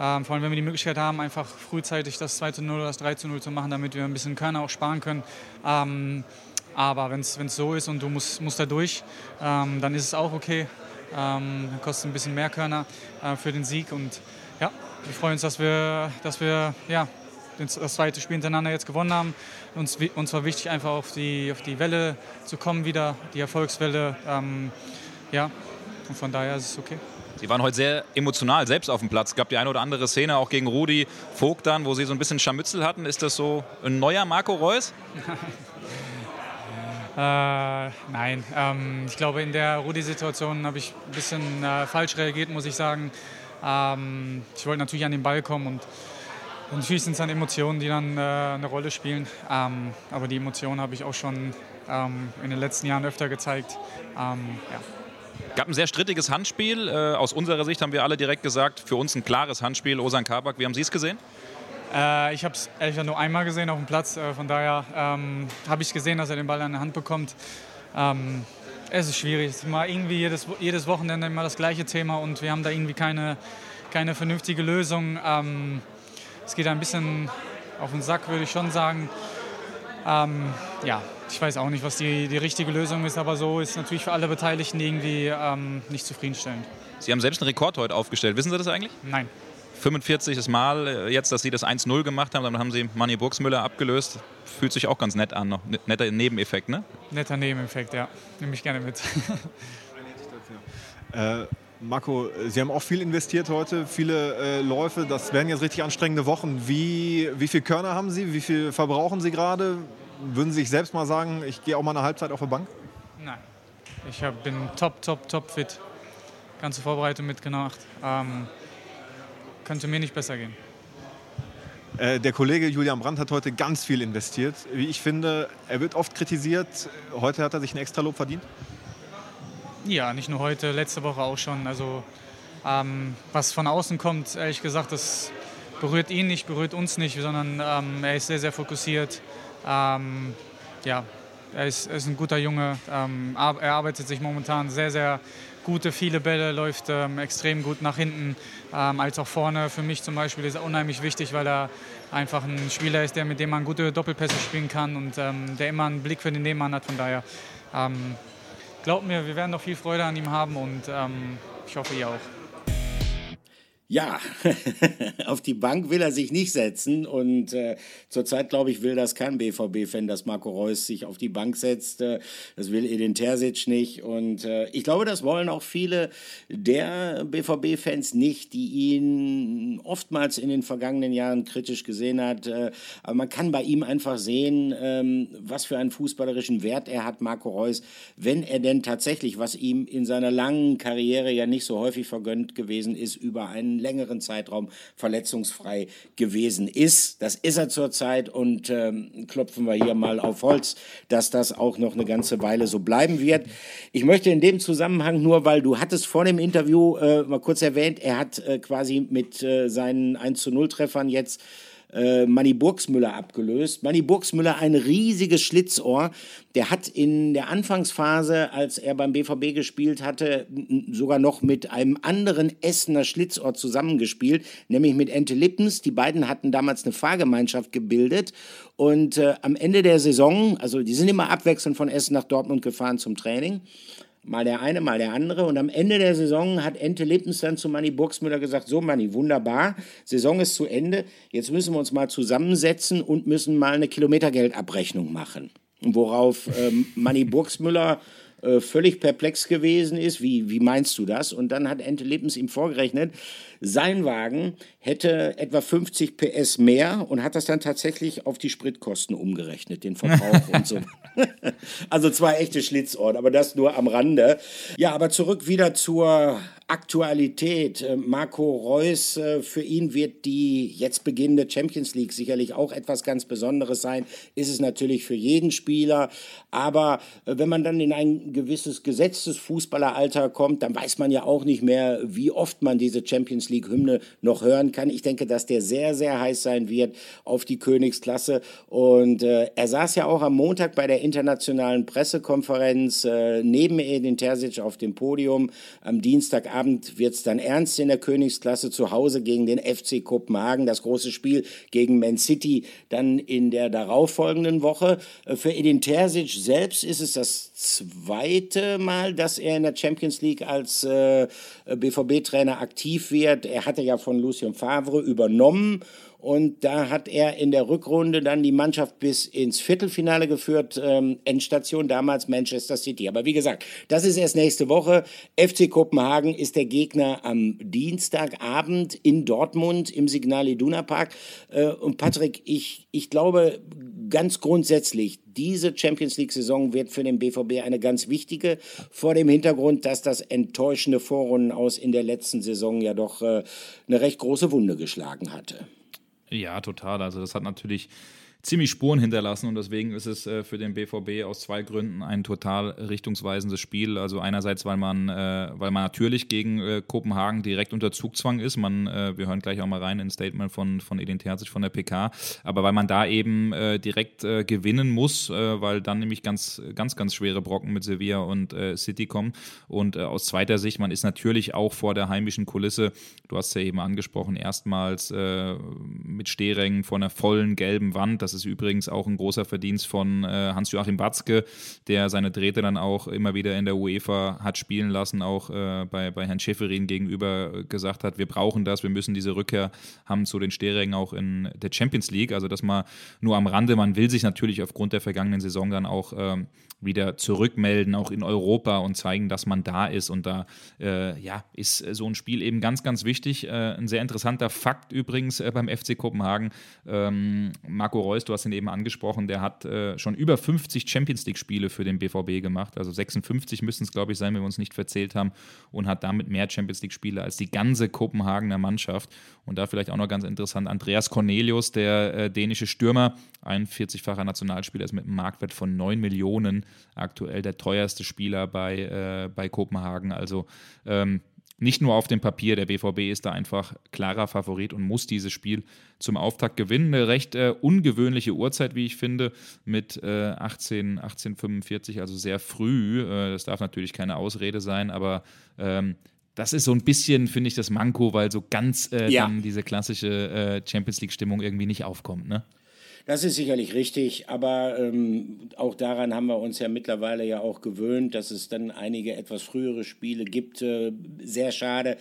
ähm, vor allem wenn wir die Möglichkeit haben, einfach frühzeitig das 2-0 oder das 3-0 zu machen, damit wir ein bisschen Körner auch sparen können. aber wenn es so ist und du musst, musst da durch, dann ist es auch okay. dann kostet ein bisschen mehr Körner äh, für den Sieg und ja, wir freuen uns, dass wir, dass wir ja, das zweite Spiel hintereinander jetzt gewonnen haben. Uns, uns war wichtig, einfach auf die, auf die Welle zu kommen wieder, die Erfolgswelle. Ähm, ja, und von daher ist es okay. Sie waren heute sehr emotional selbst auf dem Platz. Es gab die eine oder andere Szene auch gegen Rudi Vogt dann, wo Sie so ein bisschen Scharmützel hatten. Ist das so ein neuer Marco Reus? äh, nein, ähm, ich glaube, in der Rudi-Situation habe ich ein bisschen äh, falsch reagiert, muss ich sagen. Ähm, ich wollte natürlich an den Ball kommen und und natürlich sind es dann Emotionen, die dann äh, eine Rolle spielen. Ähm, aber die Emotionen habe ich auch schon ähm, in den letzten Jahren öfter gezeigt. Ähm, ja. Gab ein sehr strittiges Handspiel. Äh, aus unserer Sicht haben wir alle direkt gesagt, für uns ein klares Handspiel. Osan Kabak, wie haben Sie es gesehen? Äh, ich habe es ehrlich gesagt nur einmal gesehen auf dem Platz. Äh, von daher ähm, habe ich gesehen, dass er den Ball an der Hand bekommt. Ähm, es ist schwierig. Es ist mal irgendwie jedes, jedes Wochenende immer das gleiche Thema und wir haben da irgendwie keine, keine vernünftige Lösung. Es geht ein bisschen auf den Sack, würde ich schon sagen. Ähm, ja, ich weiß auch nicht, was die, die richtige Lösung ist, aber so ist natürlich für alle Beteiligten irgendwie ähm, nicht zufriedenstellend. Sie haben selbst einen Rekord heute aufgestellt. Wissen Sie das eigentlich? Nein. 45. Mal äh, jetzt, dass Sie das 1-0 gemacht haben, dann haben Sie Manni Burgsmüller abgelöst. Fühlt sich auch ganz nett an. Noch. Netter Nebeneffekt, ne? Netter Nebeneffekt, ja. Nehme ich gerne mit. äh, Marco, Sie haben auch viel investiert heute, viele äh, Läufe. Das werden jetzt richtig anstrengende Wochen. Wie, wie viel Körner haben Sie? Wie viel verbrauchen Sie gerade? Würden Sie sich selbst mal sagen, ich gehe auch mal eine Halbzeit auf die Bank? Nein. Ich hab, bin top, top, top fit. Ganze Vorbereitung mitgemacht. Ähm, könnte mir nicht besser gehen. Äh, der Kollege Julian Brandt hat heute ganz viel investiert. Wie ich finde, er wird oft kritisiert. Heute hat er sich ein extra Lob verdient. Ja, nicht nur heute, letzte Woche auch schon. Also ähm, was von außen kommt, ehrlich gesagt, das berührt ihn nicht, berührt uns nicht, sondern ähm, er ist sehr, sehr fokussiert. Ähm, ja, er ist, ist, ein guter Junge. Ähm, er arbeitet sich momentan sehr, sehr gute, viele Bälle, läuft ähm, extrem gut nach hinten, ähm, als auch vorne. Für mich zum Beispiel ist er unheimlich wichtig, weil er einfach ein Spieler ist, der, mit dem man gute Doppelpässe spielen kann und der immer einen Blick für den Nebenmann hat. Von daher glaub mir, wir werden noch viel Freude an ihm haben und ähm, ich hoffe, ihr auch. Ja, auf die Bank will er sich nicht setzen und äh, zurzeit, glaube ich, will das kein BVB-Fan, dass Marco Reus sich auf die Bank setzt. Äh, das will Edin Terzic nicht und äh, ich glaube, das wollen auch viele der BVB-Fans nicht, die ihn oftmals in den vergangenen Jahren kritisch gesehen hat. Äh, aber man kann bei ihm einfach sehen, ähm, was für einen fußballerischen Wert er hat, Marco Reus, wenn er denn tatsächlich, was ihm in seiner langen Karriere ja nicht so häufig vergönnt gewesen ist, über einen längeren Zeitraum verletzungsfrei gewesen ist. Das ist er zurzeit und ähm, klopfen wir hier mal auf Holz, dass das auch noch eine ganze Weile so bleiben wird. Ich möchte in dem Zusammenhang nur, weil du hattest vor dem Interview äh, mal kurz erwähnt, er hat äh, quasi mit äh, seinen 1 zu 0 Treffern jetzt äh, Manny Burgsmüller abgelöst. Manny Burgsmüller, ein riesiges Schlitzohr. Der hat in der Anfangsphase, als er beim BVB gespielt hatte, sogar noch mit einem anderen Essener Schlitzohr zusammengespielt, nämlich mit Ente Lippens. Die beiden hatten damals eine Fahrgemeinschaft gebildet. Und äh, am Ende der Saison, also die sind immer abwechselnd von Essen nach Dortmund gefahren zum Training. Mal der eine, mal der andere. Und am Ende der Saison hat Ente Lippens dann zu Manny Burgsmüller gesagt, so Manny, wunderbar, Saison ist zu Ende, jetzt müssen wir uns mal zusammensetzen und müssen mal eine Kilometergeldabrechnung machen. Worauf ähm, Manny Burgsmüller äh, völlig perplex gewesen ist. Wie, wie meinst du das? Und dann hat Ente Lippens ihm vorgerechnet, sein Wagen hätte etwa 50 PS mehr und hat das dann tatsächlich auf die Spritkosten umgerechnet, den Verbrauch und so. Also zwei echte Schlitzohren, aber das nur am Rande. Ja, aber zurück wieder zur Aktualität. Äh, Marco Reus, äh, für ihn wird die jetzt beginnende Champions League sicherlich auch etwas ganz Besonderes sein. Ist es natürlich für jeden Spieler. Aber wenn man dann in ein gewisses gesetztes Fußballeralter kommt, dann weiß man ja auch nicht mehr, wie oft man diese Champions League-Hymne noch hören kann. Ich denke, dass der sehr, sehr heiß sein wird auf die Königsklasse. Und äh, er saß ja auch am Montag bei der internationalen Pressekonferenz äh, neben Edin Terzic auf dem Podium. Am Dienstagabend wird es dann ernst in der Königsklasse zu Hause gegen den FC Kopenhagen. Das große Spiel gegen Man City dann in der darauffolgenden Woche. Äh, für Edin Terzic selbst ist es das zweite Mal, dass er in der Champions League als äh, BVB-Trainer aktiv wird er hatte ja von Lucien Favre übernommen und da hat er in der Rückrunde dann die Mannschaft bis ins Viertelfinale geführt. Ähm, Endstation damals Manchester City. Aber wie gesagt, das ist erst nächste Woche. FC Kopenhagen ist der Gegner am Dienstagabend in Dortmund im Signal Iduna Park. Äh, und Patrick, ich, ich glaube ganz grundsätzlich, diese Champions League-Saison wird für den BVB eine ganz wichtige, vor dem Hintergrund, dass das enttäuschende Vorrunden aus in der letzten Saison ja doch äh, eine recht große Wunde geschlagen hatte. Ja, total. Also das hat natürlich ziemlich Spuren hinterlassen und deswegen ist es äh, für den BVB aus zwei Gründen ein total richtungsweisendes Spiel. Also einerseits, weil man, äh, weil man natürlich gegen äh, Kopenhagen direkt unter Zugzwang ist. Man, äh, wir hören gleich auch mal rein in ein Statement von, von Edin Terzic von der PK, aber weil man da eben äh, direkt äh, gewinnen muss, weil dann nämlich ganz, ganz, ganz schwere Brocken mit Sevilla und City kommen. Und aus zweiter Sicht, man ist natürlich auch vor der heimischen Kulisse, du hast es ja eben angesprochen, erstmals mit Stehrängen vor einer vollen gelben Wand. Das ist übrigens auch ein großer Verdienst von äh, Hans-Joachim Batzke, der seine Drähte dann auch immer wieder in der UEFA hat spielen lassen, auch äh, bei, bei Herrn Schäferin gegenüber gesagt hat, wir brauchen das, wir müssen diese Rückkehr haben zu den Stehrängen auch in der Champions League. Also das mal nur am Rande, man will sich natürlich aufgrund der vergangenen Saison dann auch ähm, wieder zurückmelden, auch in Europa und zeigen, dass man da ist. Und da äh, ja, ist so ein Spiel eben ganz, ganz wichtig. Äh, ein sehr interessanter Fakt übrigens äh, beim FC Kopenhagen. Ähm, Marco Reus Reus, du hast ihn eben angesprochen, der hat äh, schon über 50 Champions League-Spiele für den BVB gemacht. Also 56 müssen es, glaube ich, sein, wenn wir uns nicht verzählt haben. Und hat damit mehr Champions League-Spiele als die ganze Kopenhagener Mannschaft. Und da vielleicht auch noch ganz interessant: Andreas Cornelius, der äh, dänische Stürmer, 41-facher Nationalspieler, ist mit einem Marktwert von 9 Millionen aktuell der teuerste Spieler bei, äh, bei Kopenhagen. Also ähm, nicht nur auf dem Papier, der BVB ist da einfach klarer Favorit und muss dieses Spiel zum Auftakt gewinnen. Eine recht äh, ungewöhnliche Uhrzeit, wie ich finde, mit äh, 18, 1845, also sehr früh. Äh, das darf natürlich keine Ausrede sein, aber ähm, das ist so ein bisschen, finde ich, das Manko, weil so ganz äh, ja. dann diese klassische äh, Champions League-Stimmung irgendwie nicht aufkommt. Ne? Das ist sicherlich richtig, aber ähm, auch daran haben wir uns ja mittlerweile ja auch gewöhnt, dass es dann einige etwas frühere Spiele gibt. Äh, sehr schade,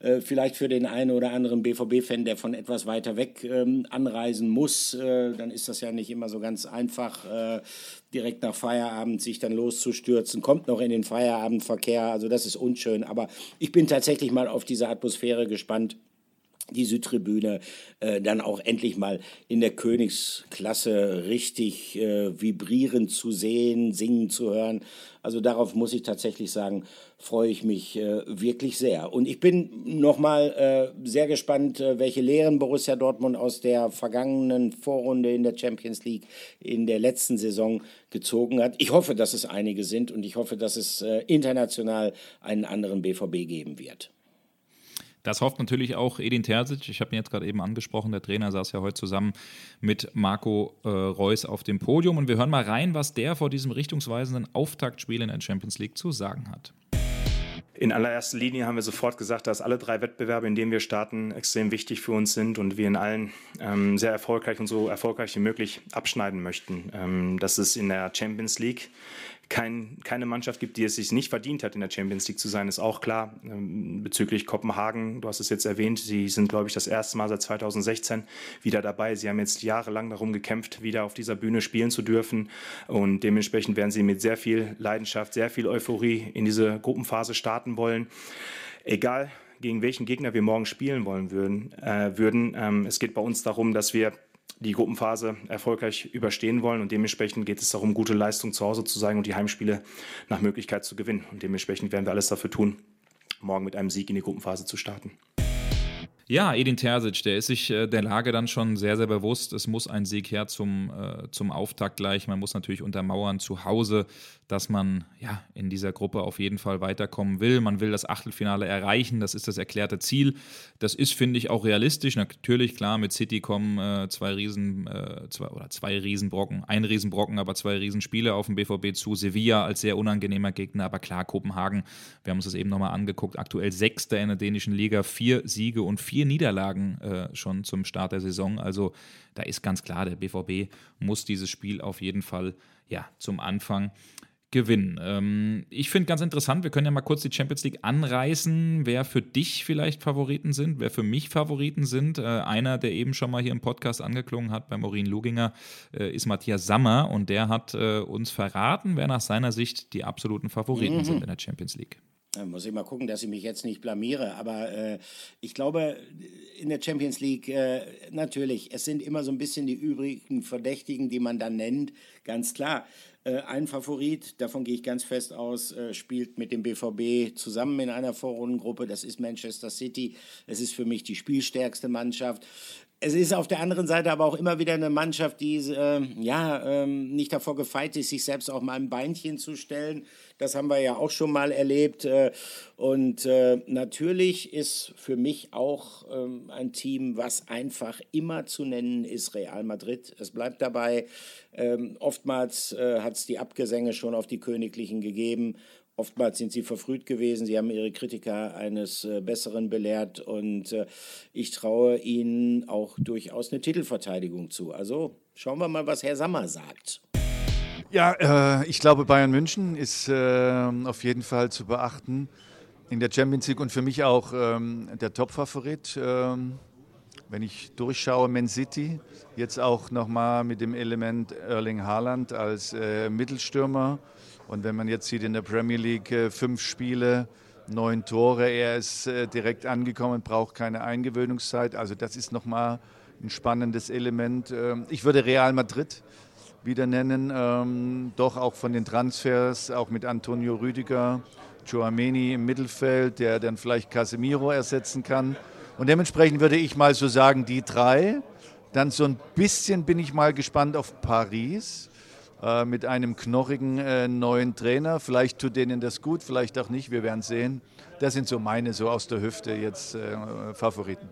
äh, vielleicht für den einen oder anderen BVB-Fan, der von etwas weiter weg ähm, anreisen muss. Äh, dann ist das ja nicht immer so ganz einfach, äh, direkt nach Feierabend sich dann loszustürzen. Kommt noch in den Feierabendverkehr, also das ist unschön. Aber ich bin tatsächlich mal auf diese Atmosphäre gespannt die Südtribüne äh, dann auch endlich mal in der Königsklasse richtig äh, vibrieren zu sehen, singen zu hören. Also darauf muss ich tatsächlich sagen, freue ich mich äh, wirklich sehr. Und ich bin nochmal äh, sehr gespannt, äh, welche Lehren Borussia Dortmund aus der vergangenen Vorrunde in der Champions League in der letzten Saison gezogen hat. Ich hoffe, dass es einige sind und ich hoffe, dass es äh, international einen anderen BVB geben wird. Das hofft natürlich auch Edin Terzic. Ich habe ihn jetzt gerade eben angesprochen. Der Trainer saß ja heute zusammen mit Marco äh, Reus auf dem Podium. Und wir hören mal rein, was der vor diesem richtungsweisenden Auftaktspiel in der Champions League zu sagen hat. In allererster Linie haben wir sofort gesagt, dass alle drei Wettbewerbe, in denen wir starten, extrem wichtig für uns sind und wir in allen ähm, sehr erfolgreich und so erfolgreich wie möglich abschneiden möchten. Ähm, das ist in der Champions League kein, keine Mannschaft gibt, die es sich nicht verdient hat, in der Champions League zu sein, ist auch klar. Ähm, bezüglich Kopenhagen, du hast es jetzt erwähnt, sie sind, glaube ich, das erste Mal seit 2016 wieder dabei. Sie haben jetzt jahrelang darum gekämpft, wieder auf dieser Bühne spielen zu dürfen. Und dementsprechend werden sie mit sehr viel Leidenschaft, sehr viel Euphorie in diese Gruppenphase starten wollen. Egal, gegen welchen Gegner wir morgen spielen wollen würden. Äh, würden. Ähm, es geht bei uns darum, dass wir die Gruppenphase erfolgreich überstehen wollen. Und dementsprechend geht es darum, gute Leistung zu Hause zu zeigen und die Heimspiele nach Möglichkeit zu gewinnen. Und dementsprechend werden wir alles dafür tun, morgen mit einem Sieg in die Gruppenphase zu starten. Ja, Edin Terzic, der ist sich äh, der Lage dann schon sehr, sehr bewusst. Es muss ein Sieg her zum, äh, zum Auftakt gleich. Man muss natürlich untermauern zu Hause, dass man ja in dieser Gruppe auf jeden Fall weiterkommen will. Man will das Achtelfinale erreichen. Das ist das erklärte Ziel. Das ist, finde ich, auch realistisch. Natürlich, klar, mit City kommen äh, zwei Riesen, zwei, oder zwei Riesenbrocken, ein Riesenbrocken, aber zwei Riesenspiele auf dem BVB zu. Sevilla als sehr unangenehmer Gegner, aber klar, Kopenhagen, wir haben uns das eben nochmal angeguckt, aktuell Sechster in der dänischen Liga, vier Siege und vier vier Niederlagen äh, schon zum Start der Saison. Also da ist ganz klar, der BVB muss dieses Spiel auf jeden Fall ja, zum Anfang gewinnen. Ähm, ich finde ganz interessant, wir können ja mal kurz die Champions League anreißen, wer für dich vielleicht Favoriten sind, wer für mich Favoriten sind. Äh, einer, der eben schon mal hier im Podcast angeklungen hat bei Maureen Luginger, äh, ist Matthias Sammer und der hat äh, uns verraten, wer nach seiner Sicht die absoluten Favoriten mhm. sind in der Champions League. Da muss ich mal gucken, dass ich mich jetzt nicht blamiere. Aber äh, ich glaube, in der Champions League, äh, natürlich, es sind immer so ein bisschen die übrigen Verdächtigen, die man dann nennt, ganz klar. Äh, ein Favorit, davon gehe ich ganz fest aus, äh, spielt mit dem BVB zusammen in einer Vorrundengruppe. Das ist Manchester City. Es ist für mich die spielstärkste Mannschaft es ist auf der anderen Seite aber auch immer wieder eine Mannschaft, die äh, ja ähm, nicht davor gefeit ist, sich selbst auch mal ein Beinchen zu stellen. Das haben wir ja auch schon mal erlebt. Äh, und äh, natürlich ist für mich auch ähm, ein Team, was einfach immer zu nennen ist, Real Madrid. Es bleibt dabei. Ähm, oftmals äh, hat es die Abgesänge schon auf die Königlichen gegeben. Oftmals sind sie verfrüht gewesen. Sie haben ihre Kritiker eines äh, Besseren belehrt. Und äh, ich traue ihnen auch durchaus eine Titelverteidigung zu. Also schauen wir mal, was Herr Sammer sagt. Ja, äh, ich glaube, Bayern München ist äh, auf jeden Fall zu beachten in der Champions League und für mich auch ähm, der Top-Favorit. Ähm, wenn ich durchschaue, Man City, jetzt auch nochmal mit dem Element Erling Haaland als äh, Mittelstürmer und wenn man jetzt sieht in der Premier League äh, fünf Spiele, neun Tore, er ist äh, direkt angekommen, braucht keine Eingewöhnungszeit. Also das ist nochmal ein spannendes Element. Ähm, ich würde Real Madrid wieder nennen, ähm, doch auch von den Transfers, auch mit Antonio Rüdiger, Joameni im Mittelfeld, der dann vielleicht Casemiro ersetzen kann. Und dementsprechend würde ich mal so sagen, die drei. Dann so ein bisschen bin ich mal gespannt auf Paris äh, mit einem knorrigen äh, neuen Trainer. Vielleicht tut denen das gut, vielleicht auch nicht, wir werden sehen. Das sind so meine, so aus der Hüfte jetzt äh, Favoriten.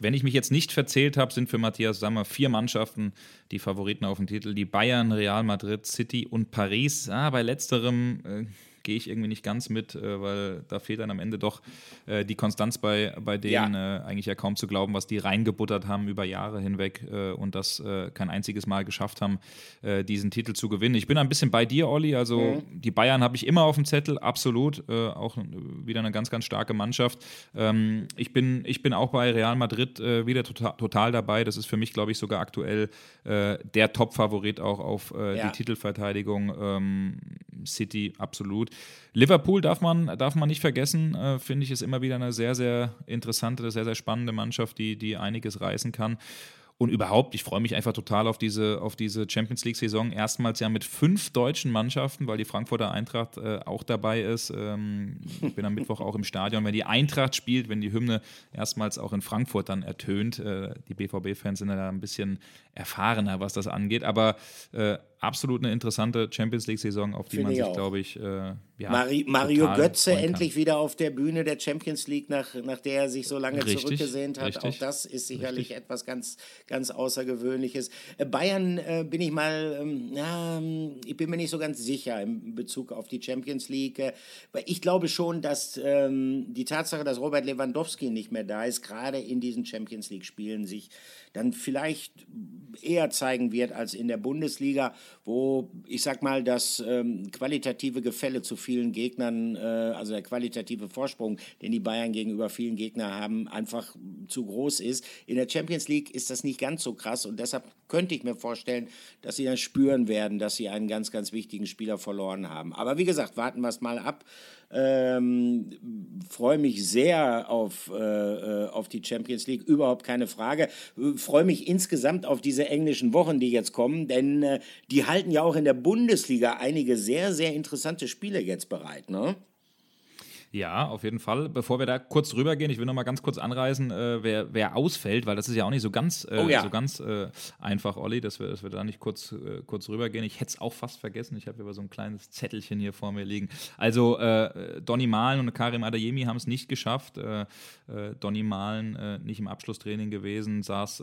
Wenn ich mich jetzt nicht verzählt habe, sind für Matthias Sammer vier Mannschaften die Favoriten auf dem Titel. Die Bayern, Real Madrid, City und Paris. Ah, bei letzterem äh, gehe ich irgendwie nicht ganz mit, äh, weil da fehlt dann am Ende doch äh, die Konstanz bei, bei denen ja. äh, eigentlich ja kaum zu glauben, was die reingebuttert haben über Jahre hinweg äh, und das äh, kein einziges Mal geschafft haben, diesen Titel zu gewinnen. Ich bin ein bisschen bei dir, Olli. Also mhm. die Bayern habe ich immer auf dem Zettel, absolut. auch wieder eine ganz, ganz starke Mannschaft. Ähm, ich, bin, ich bin auch bei Real Madrid wieder total, total dabei. Das ist für mich, glaube ich, sogar aktuell der Top-Favorit auch auf ja. die Titelverteidigung. Ähm, City, absolut. Liverpool darf man, darf man nicht vergessen, äh, finde ich, ist immer wieder eine sehr, sehr interessante, sehr, sehr spannende Mannschaft, die, die einiges reißen kann. Und überhaupt, ich freue mich einfach total auf diese, auf diese Champions League-Saison. Erstmals ja mit fünf deutschen Mannschaften, weil die Frankfurter Eintracht äh, auch dabei ist. Ähm, ich bin am Mittwoch auch im Stadion. Wenn die Eintracht spielt, wenn die Hymne erstmals auch in Frankfurt dann ertönt, äh, die BVB-Fans sind ja da ein bisschen erfahrener, was das angeht. Aber äh, absolut eine interessante Champions League-Saison, auf die Find man sich, glaube ich, äh, ja, Mari Mario Götze endlich wieder auf der Bühne der Champions League, nach, nach der er sich so lange richtig, zurückgesehnt hat. Richtig, Auch das ist sicherlich richtig. etwas ganz, ganz Außergewöhnliches. Äh, Bayern äh, bin ich mal, ähm, ja, ich bin mir nicht so ganz sicher in Bezug auf die Champions League. Äh, ich glaube schon, dass ähm, die Tatsache, dass Robert Lewandowski nicht mehr da ist, gerade in diesen Champions League-Spielen sich dann vielleicht eher zeigen wird als in der Bundesliga. Wo ich sag mal, das ähm, qualitative Gefälle zu vielen Gegnern, äh, also der qualitative Vorsprung, den die Bayern gegenüber vielen Gegnern haben, einfach zu groß ist. In der Champions League ist das nicht ganz so krass und deshalb könnte ich mir vorstellen, dass sie dann spüren werden, dass sie einen ganz, ganz wichtigen Spieler verloren haben. Aber wie gesagt, warten wir es mal ab. Ähm, freue mich sehr auf, äh, auf die Champions League, überhaupt keine Frage. Freue mich insgesamt auf diese englischen Wochen, die jetzt kommen, denn äh, die halten ja auch in der Bundesliga einige sehr, sehr interessante Spiele jetzt bereit. Ne? Ja, auf jeden Fall. Bevor wir da kurz drüber gehen, ich will noch mal ganz kurz anreißen, äh, wer, wer ausfällt, weil das ist ja auch nicht so ganz, äh, oh, ja. so ganz äh, einfach, Olli, dass wir, dass wir da nicht kurz, äh, kurz rübergehen. Ich hätte es auch fast vergessen. Ich habe über so ein kleines Zettelchen hier vor mir liegen. Also äh, Donny Malen und Karim Adeyemi haben es nicht geschafft. Äh, Donny Malen nicht im Abschlusstraining gewesen, saß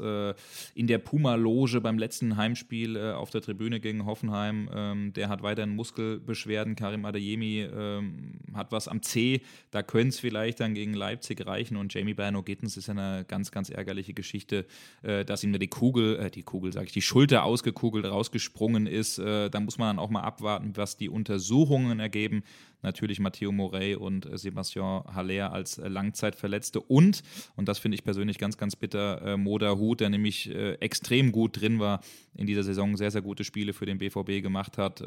in der Puma-Loge beim letzten Heimspiel auf der Tribüne gegen Hoffenheim. Ähm, der hat weiterhin Muskelbeschwerden. Karim Adeyemi ähm, hat was am C da könnte es vielleicht dann gegen Leipzig reichen. Und Jamie Bernard Gittens ist ja eine ganz, ganz ärgerliche Geschichte, äh, dass ihm da die Kugel, äh, die Kugel, sage ich, die Schulter ausgekugelt, rausgesprungen ist. Äh, da muss man dann auch mal abwarten, was die Untersuchungen ergeben. Natürlich Matteo Morey und äh, Sebastian Haller als äh, Langzeitverletzte. Und, und das finde ich persönlich ganz, ganz bitter, äh, Moda Hut, der nämlich extrem gut drin war in dieser Saison, sehr, sehr gute Spiele für den BVB gemacht hat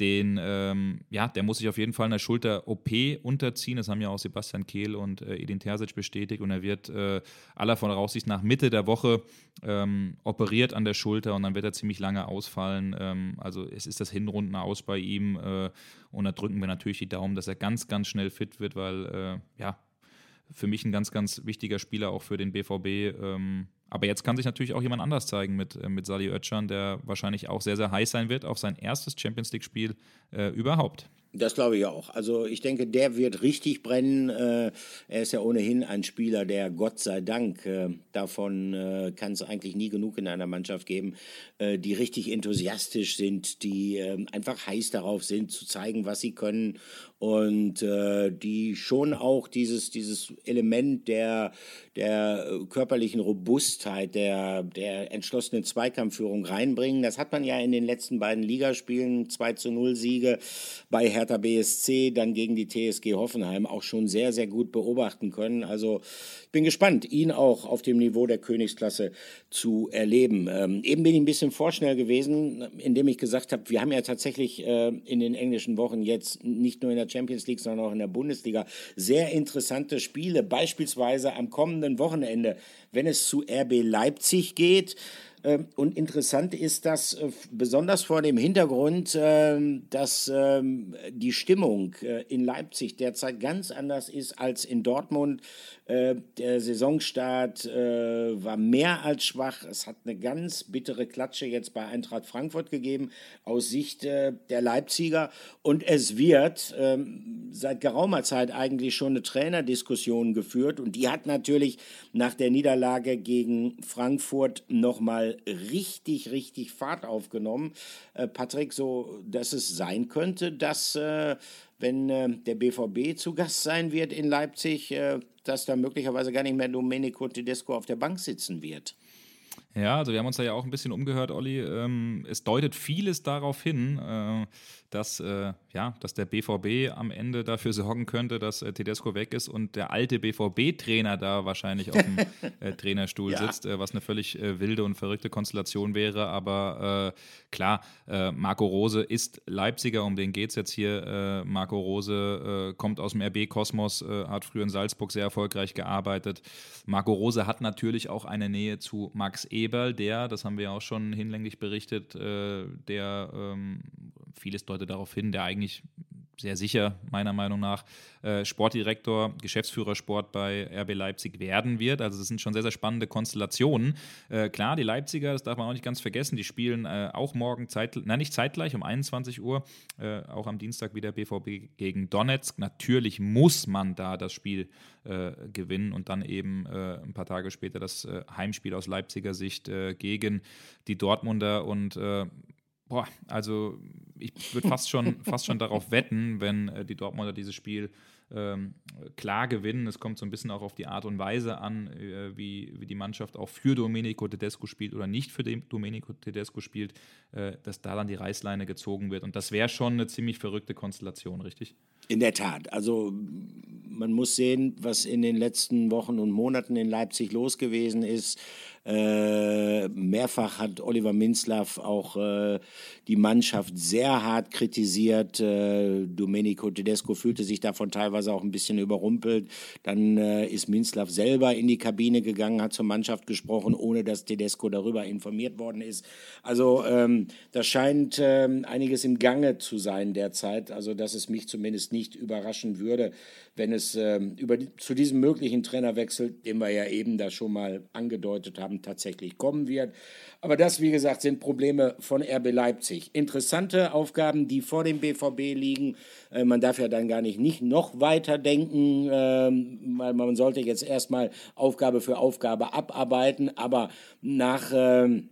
den, ähm, ja, der muss sich auf jeden Fall einer Schulter-OP unterziehen. Das haben ja auch Sebastian Kehl und äh, Edin Terzic bestätigt. Und er wird äh, aller von Voraussicht nach Mitte der Woche ähm, operiert an der Schulter und dann wird er ziemlich lange ausfallen. Ähm, also es ist das Hinrunden aus bei ihm. Äh, und da drücken wir natürlich die Daumen, dass er ganz, ganz schnell fit wird, weil, äh, ja, für mich ein ganz, ganz wichtiger Spieler auch für den BVB. Ähm, aber jetzt kann sich natürlich auch jemand anders zeigen mit, äh, mit Sali Özcan, der wahrscheinlich auch sehr, sehr heiß sein wird auf sein erstes Champions League-Spiel äh, überhaupt. Das glaube ich auch. Also ich denke, der wird richtig brennen. Äh, er ist ja ohnehin ein Spieler, der Gott sei Dank, äh, davon äh, kann es eigentlich nie genug in einer Mannschaft geben, die richtig enthusiastisch sind, die einfach heiß darauf sind, zu zeigen, was sie können und die schon auch dieses, dieses Element der, der körperlichen Robustheit, der, der entschlossenen Zweikampfführung reinbringen. Das hat man ja in den letzten beiden Ligaspielen, 2 zu 0 Siege bei Hertha BSC, dann gegen die TSG Hoffenheim auch schon sehr, sehr gut beobachten können. Also bin gespannt, ihn auch auf dem Niveau der Königsklasse zu erleben. Ähm, eben bin ich ein bisschen vorschnell gewesen, indem ich gesagt habe, wir haben ja tatsächlich äh, in den englischen Wochen jetzt nicht nur in der Champions League, sondern auch in der Bundesliga sehr interessante Spiele. Beispielsweise am kommenden Wochenende, wenn es zu RB Leipzig geht. Ähm, und interessant ist das äh, besonders vor dem Hintergrund, ähm, dass ähm, die Stimmung äh, in Leipzig derzeit ganz anders ist als in Dortmund. Äh, der Saisonstart war mehr als schwach. Es hat eine ganz bittere Klatsche jetzt bei Eintracht Frankfurt gegeben aus Sicht der Leipziger. Und es wird seit geraumer Zeit eigentlich schon eine Trainerdiskussion geführt. Und die hat natürlich nach der Niederlage gegen Frankfurt nochmal richtig, richtig Fahrt aufgenommen. Äh, Patrick, so dass es sein könnte, dass äh, wenn äh, der BVB zu Gast sein wird in Leipzig, äh, dass da möglicherweise gar nicht mehr Domenico Tedesco auf der Bank sitzen wird. Ja, also wir haben uns da ja auch ein bisschen umgehört, Olli. Ähm, es deutet vieles darauf hin, äh, dass, äh, ja, dass der BVB am Ende dafür sorgen könnte, dass äh, Tedesco weg ist und der alte BVB-Trainer da wahrscheinlich auf dem äh, Trainerstuhl ja. sitzt, äh, was eine völlig äh, wilde und verrückte Konstellation wäre. Aber klar, Marco Rose ist Leipziger, um den geht es jetzt hier. Marco Rose kommt aus dem RB-Kosmos, hat früher in Salzburg sehr erfolgreich gearbeitet. Marco Rose hat natürlich auch eine Nähe zu Max Eberl, der, das haben wir auch schon hinlänglich berichtet, der ähm, vieles deutet darauf hin, der eigentlich sehr sicher, meiner Meinung nach, äh, Sportdirektor, Geschäftsführer Sport bei RB Leipzig werden wird. Also das sind schon sehr, sehr spannende Konstellationen. Äh, klar, die Leipziger, das darf man auch nicht ganz vergessen, die spielen äh, auch morgen, zeit, nein, nicht zeitgleich, um 21 Uhr, auch am Dienstag wieder BVB gegen Donetsk. Natürlich muss man da das Spiel gewinnen und dann eben ein paar Tage später das Heimspiel aus Leipziger Sicht gegen die Dortmunder und boah, also ich würde fast schon, fast schon darauf wetten, wenn äh, die Dortmunder dieses Spiel ähm, klar gewinnen. Es kommt so ein bisschen auch auf die Art und Weise an, äh, wie, wie die Mannschaft auch für Domenico Tedesco spielt oder nicht für den Domenico Tedesco spielt, äh, dass da dann die Reißleine gezogen wird. Und das wäre schon eine ziemlich verrückte Konstellation, richtig? In der Tat. Also man muss sehen, was in den letzten Wochen und Monaten in Leipzig los gewesen ist. Äh, mehrfach hat Oliver Minzlaff auch äh, die Mannschaft sehr hart kritisiert. Äh, Domenico Tedesco fühlte sich davon teilweise auch ein bisschen überrumpelt. Dann äh, ist Minzlaff selber in die Kabine gegangen, hat zur Mannschaft gesprochen, ohne dass Tedesco darüber informiert worden ist. Also ähm, da scheint ähm, einiges im Gange zu sein derzeit. Also dass es mich zumindest nicht überraschen würde, wenn es ähm, über, zu diesem möglichen Trainerwechsel, den wir ja eben da schon mal angedeutet haben, tatsächlich kommen wird. Aber das, wie gesagt, sind Probleme von RB Leipzig. Interessante Aufgaben, die vor dem BVB liegen. Äh, man darf ja dann gar nicht, nicht noch weiter denken, äh, weil man sollte jetzt erstmal Aufgabe für Aufgabe abarbeiten. Aber nach... Äh,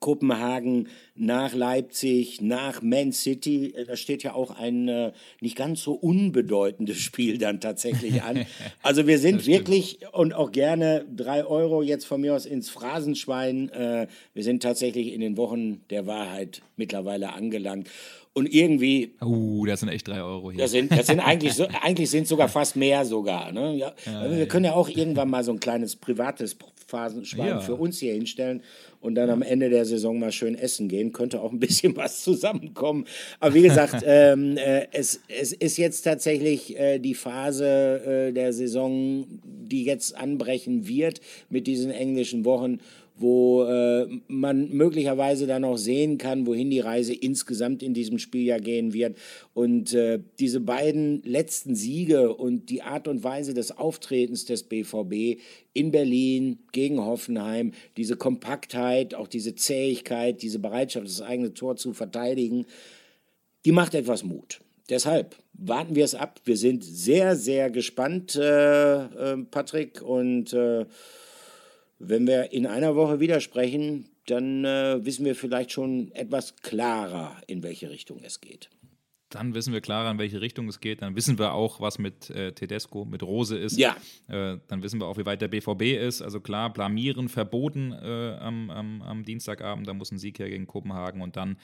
Kopenhagen, nach Leipzig, nach Man City. Äh, da steht ja auch ein äh, nicht ganz so unbedeutendes Spiel dann tatsächlich an. Also wir sind wirklich und auch gerne drei Euro jetzt von mir aus ins Phrasenschwein. Äh, wir sind tatsächlich in den Wochen der Wahrheit mittlerweile angelangt. Und irgendwie. Uh, das sind echt drei Euro hier. Das sind, das sind eigentlich, so, eigentlich sind sogar fast mehr sogar. Ne? Ja, ja, wir ja. können ja auch irgendwann mal so ein kleines privates Phasenschwein für uns hier hinstellen und dann am Ende der Saison mal schön essen gehen. Könnte auch ein bisschen was zusammenkommen. Aber wie gesagt, ähm, äh, es, es ist jetzt tatsächlich äh, die Phase äh, der Saison, die jetzt anbrechen wird mit diesen englischen Wochen wo äh, man möglicherweise dann auch sehen kann, wohin die Reise insgesamt in diesem Spieljahr gehen wird. Und äh, diese beiden letzten Siege und die Art und Weise des Auftretens des BVB in Berlin gegen Hoffenheim, diese Kompaktheit, auch diese Zähigkeit, diese Bereitschaft, das eigene Tor zu verteidigen, die macht etwas Mut. Deshalb warten wir es ab. Wir sind sehr, sehr gespannt, äh, äh Patrick, und äh, wenn wir in einer Woche wieder sprechen, dann äh, wissen wir vielleicht schon etwas klarer, in welche Richtung es geht. Dann wissen wir klarer, in welche Richtung es geht. Dann wissen wir auch, was mit äh, Tedesco, mit Rose ist. Ja. Äh, dann wissen wir auch, wie weit der BVB ist. Also klar, blamieren verboten äh, am, am, am Dienstagabend. Da muss ein Sieg her gegen Kopenhagen und dann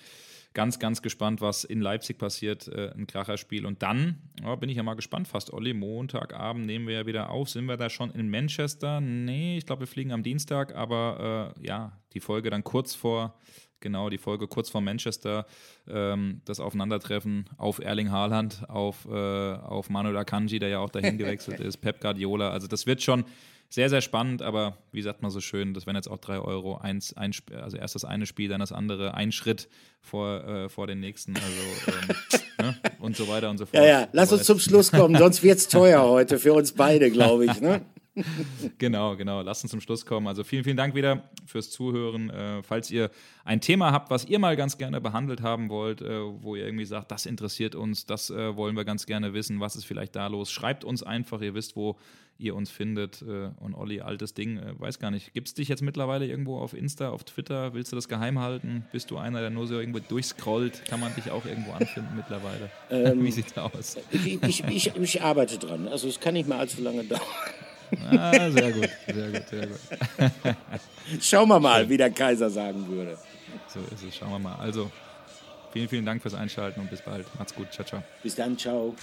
ganz, ganz gespannt, was in Leipzig passiert. Äh, ein Kracherspiel. Und dann oh, bin ich ja mal gespannt, fast Olli. Montagabend nehmen wir ja wieder auf. Sind wir da schon in Manchester? Nee, ich glaube, wir fliegen am Dienstag. Aber äh, ja, die Folge dann kurz vor genau die Folge kurz vor Manchester, ähm, das Aufeinandertreffen auf Erling Haaland, auf, äh, auf Manuel Akanji, der ja auch dahin gewechselt ist, Pep Guardiola. Also das wird schon sehr, sehr spannend, aber wie sagt man so schön, das wären jetzt auch drei Euro, eins, ein, also erst das eine Spiel, dann das andere, ein Schritt vor, äh, vor den nächsten, also ähm, ne? und so weiter und so fort. Ja, ja, lass uns zum Schluss kommen, sonst wird es teuer heute für uns beide, glaube ich. Ne? genau, genau. Lasst uns zum Schluss kommen. Also vielen, vielen Dank wieder fürs Zuhören. Äh, falls ihr ein Thema habt, was ihr mal ganz gerne behandelt haben wollt, äh, wo ihr irgendwie sagt, das interessiert uns, das äh, wollen wir ganz gerne wissen, was ist vielleicht da los, schreibt uns einfach. Ihr wisst, wo ihr uns findet. Äh, und Olli, altes Ding, äh, weiß gar nicht. Gibt es dich jetzt mittlerweile irgendwo auf Insta, auf Twitter? Willst du das geheim halten? Bist du einer, der nur so irgendwo durchscrollt? Kann man dich auch irgendwo anfinden mittlerweile? Ähm, Wie sieht's aus? Ich, ich, ich, ich arbeite dran. Also es kann nicht mehr allzu lange dauern. Ah, sehr gut, sehr gut, sehr gut. Schauen wir mal, wie der Kaiser sagen würde. So ist es, schauen wir mal. Also, vielen, vielen Dank fürs Einschalten und bis bald. Macht's gut, ciao, ciao. Bis dann, ciao.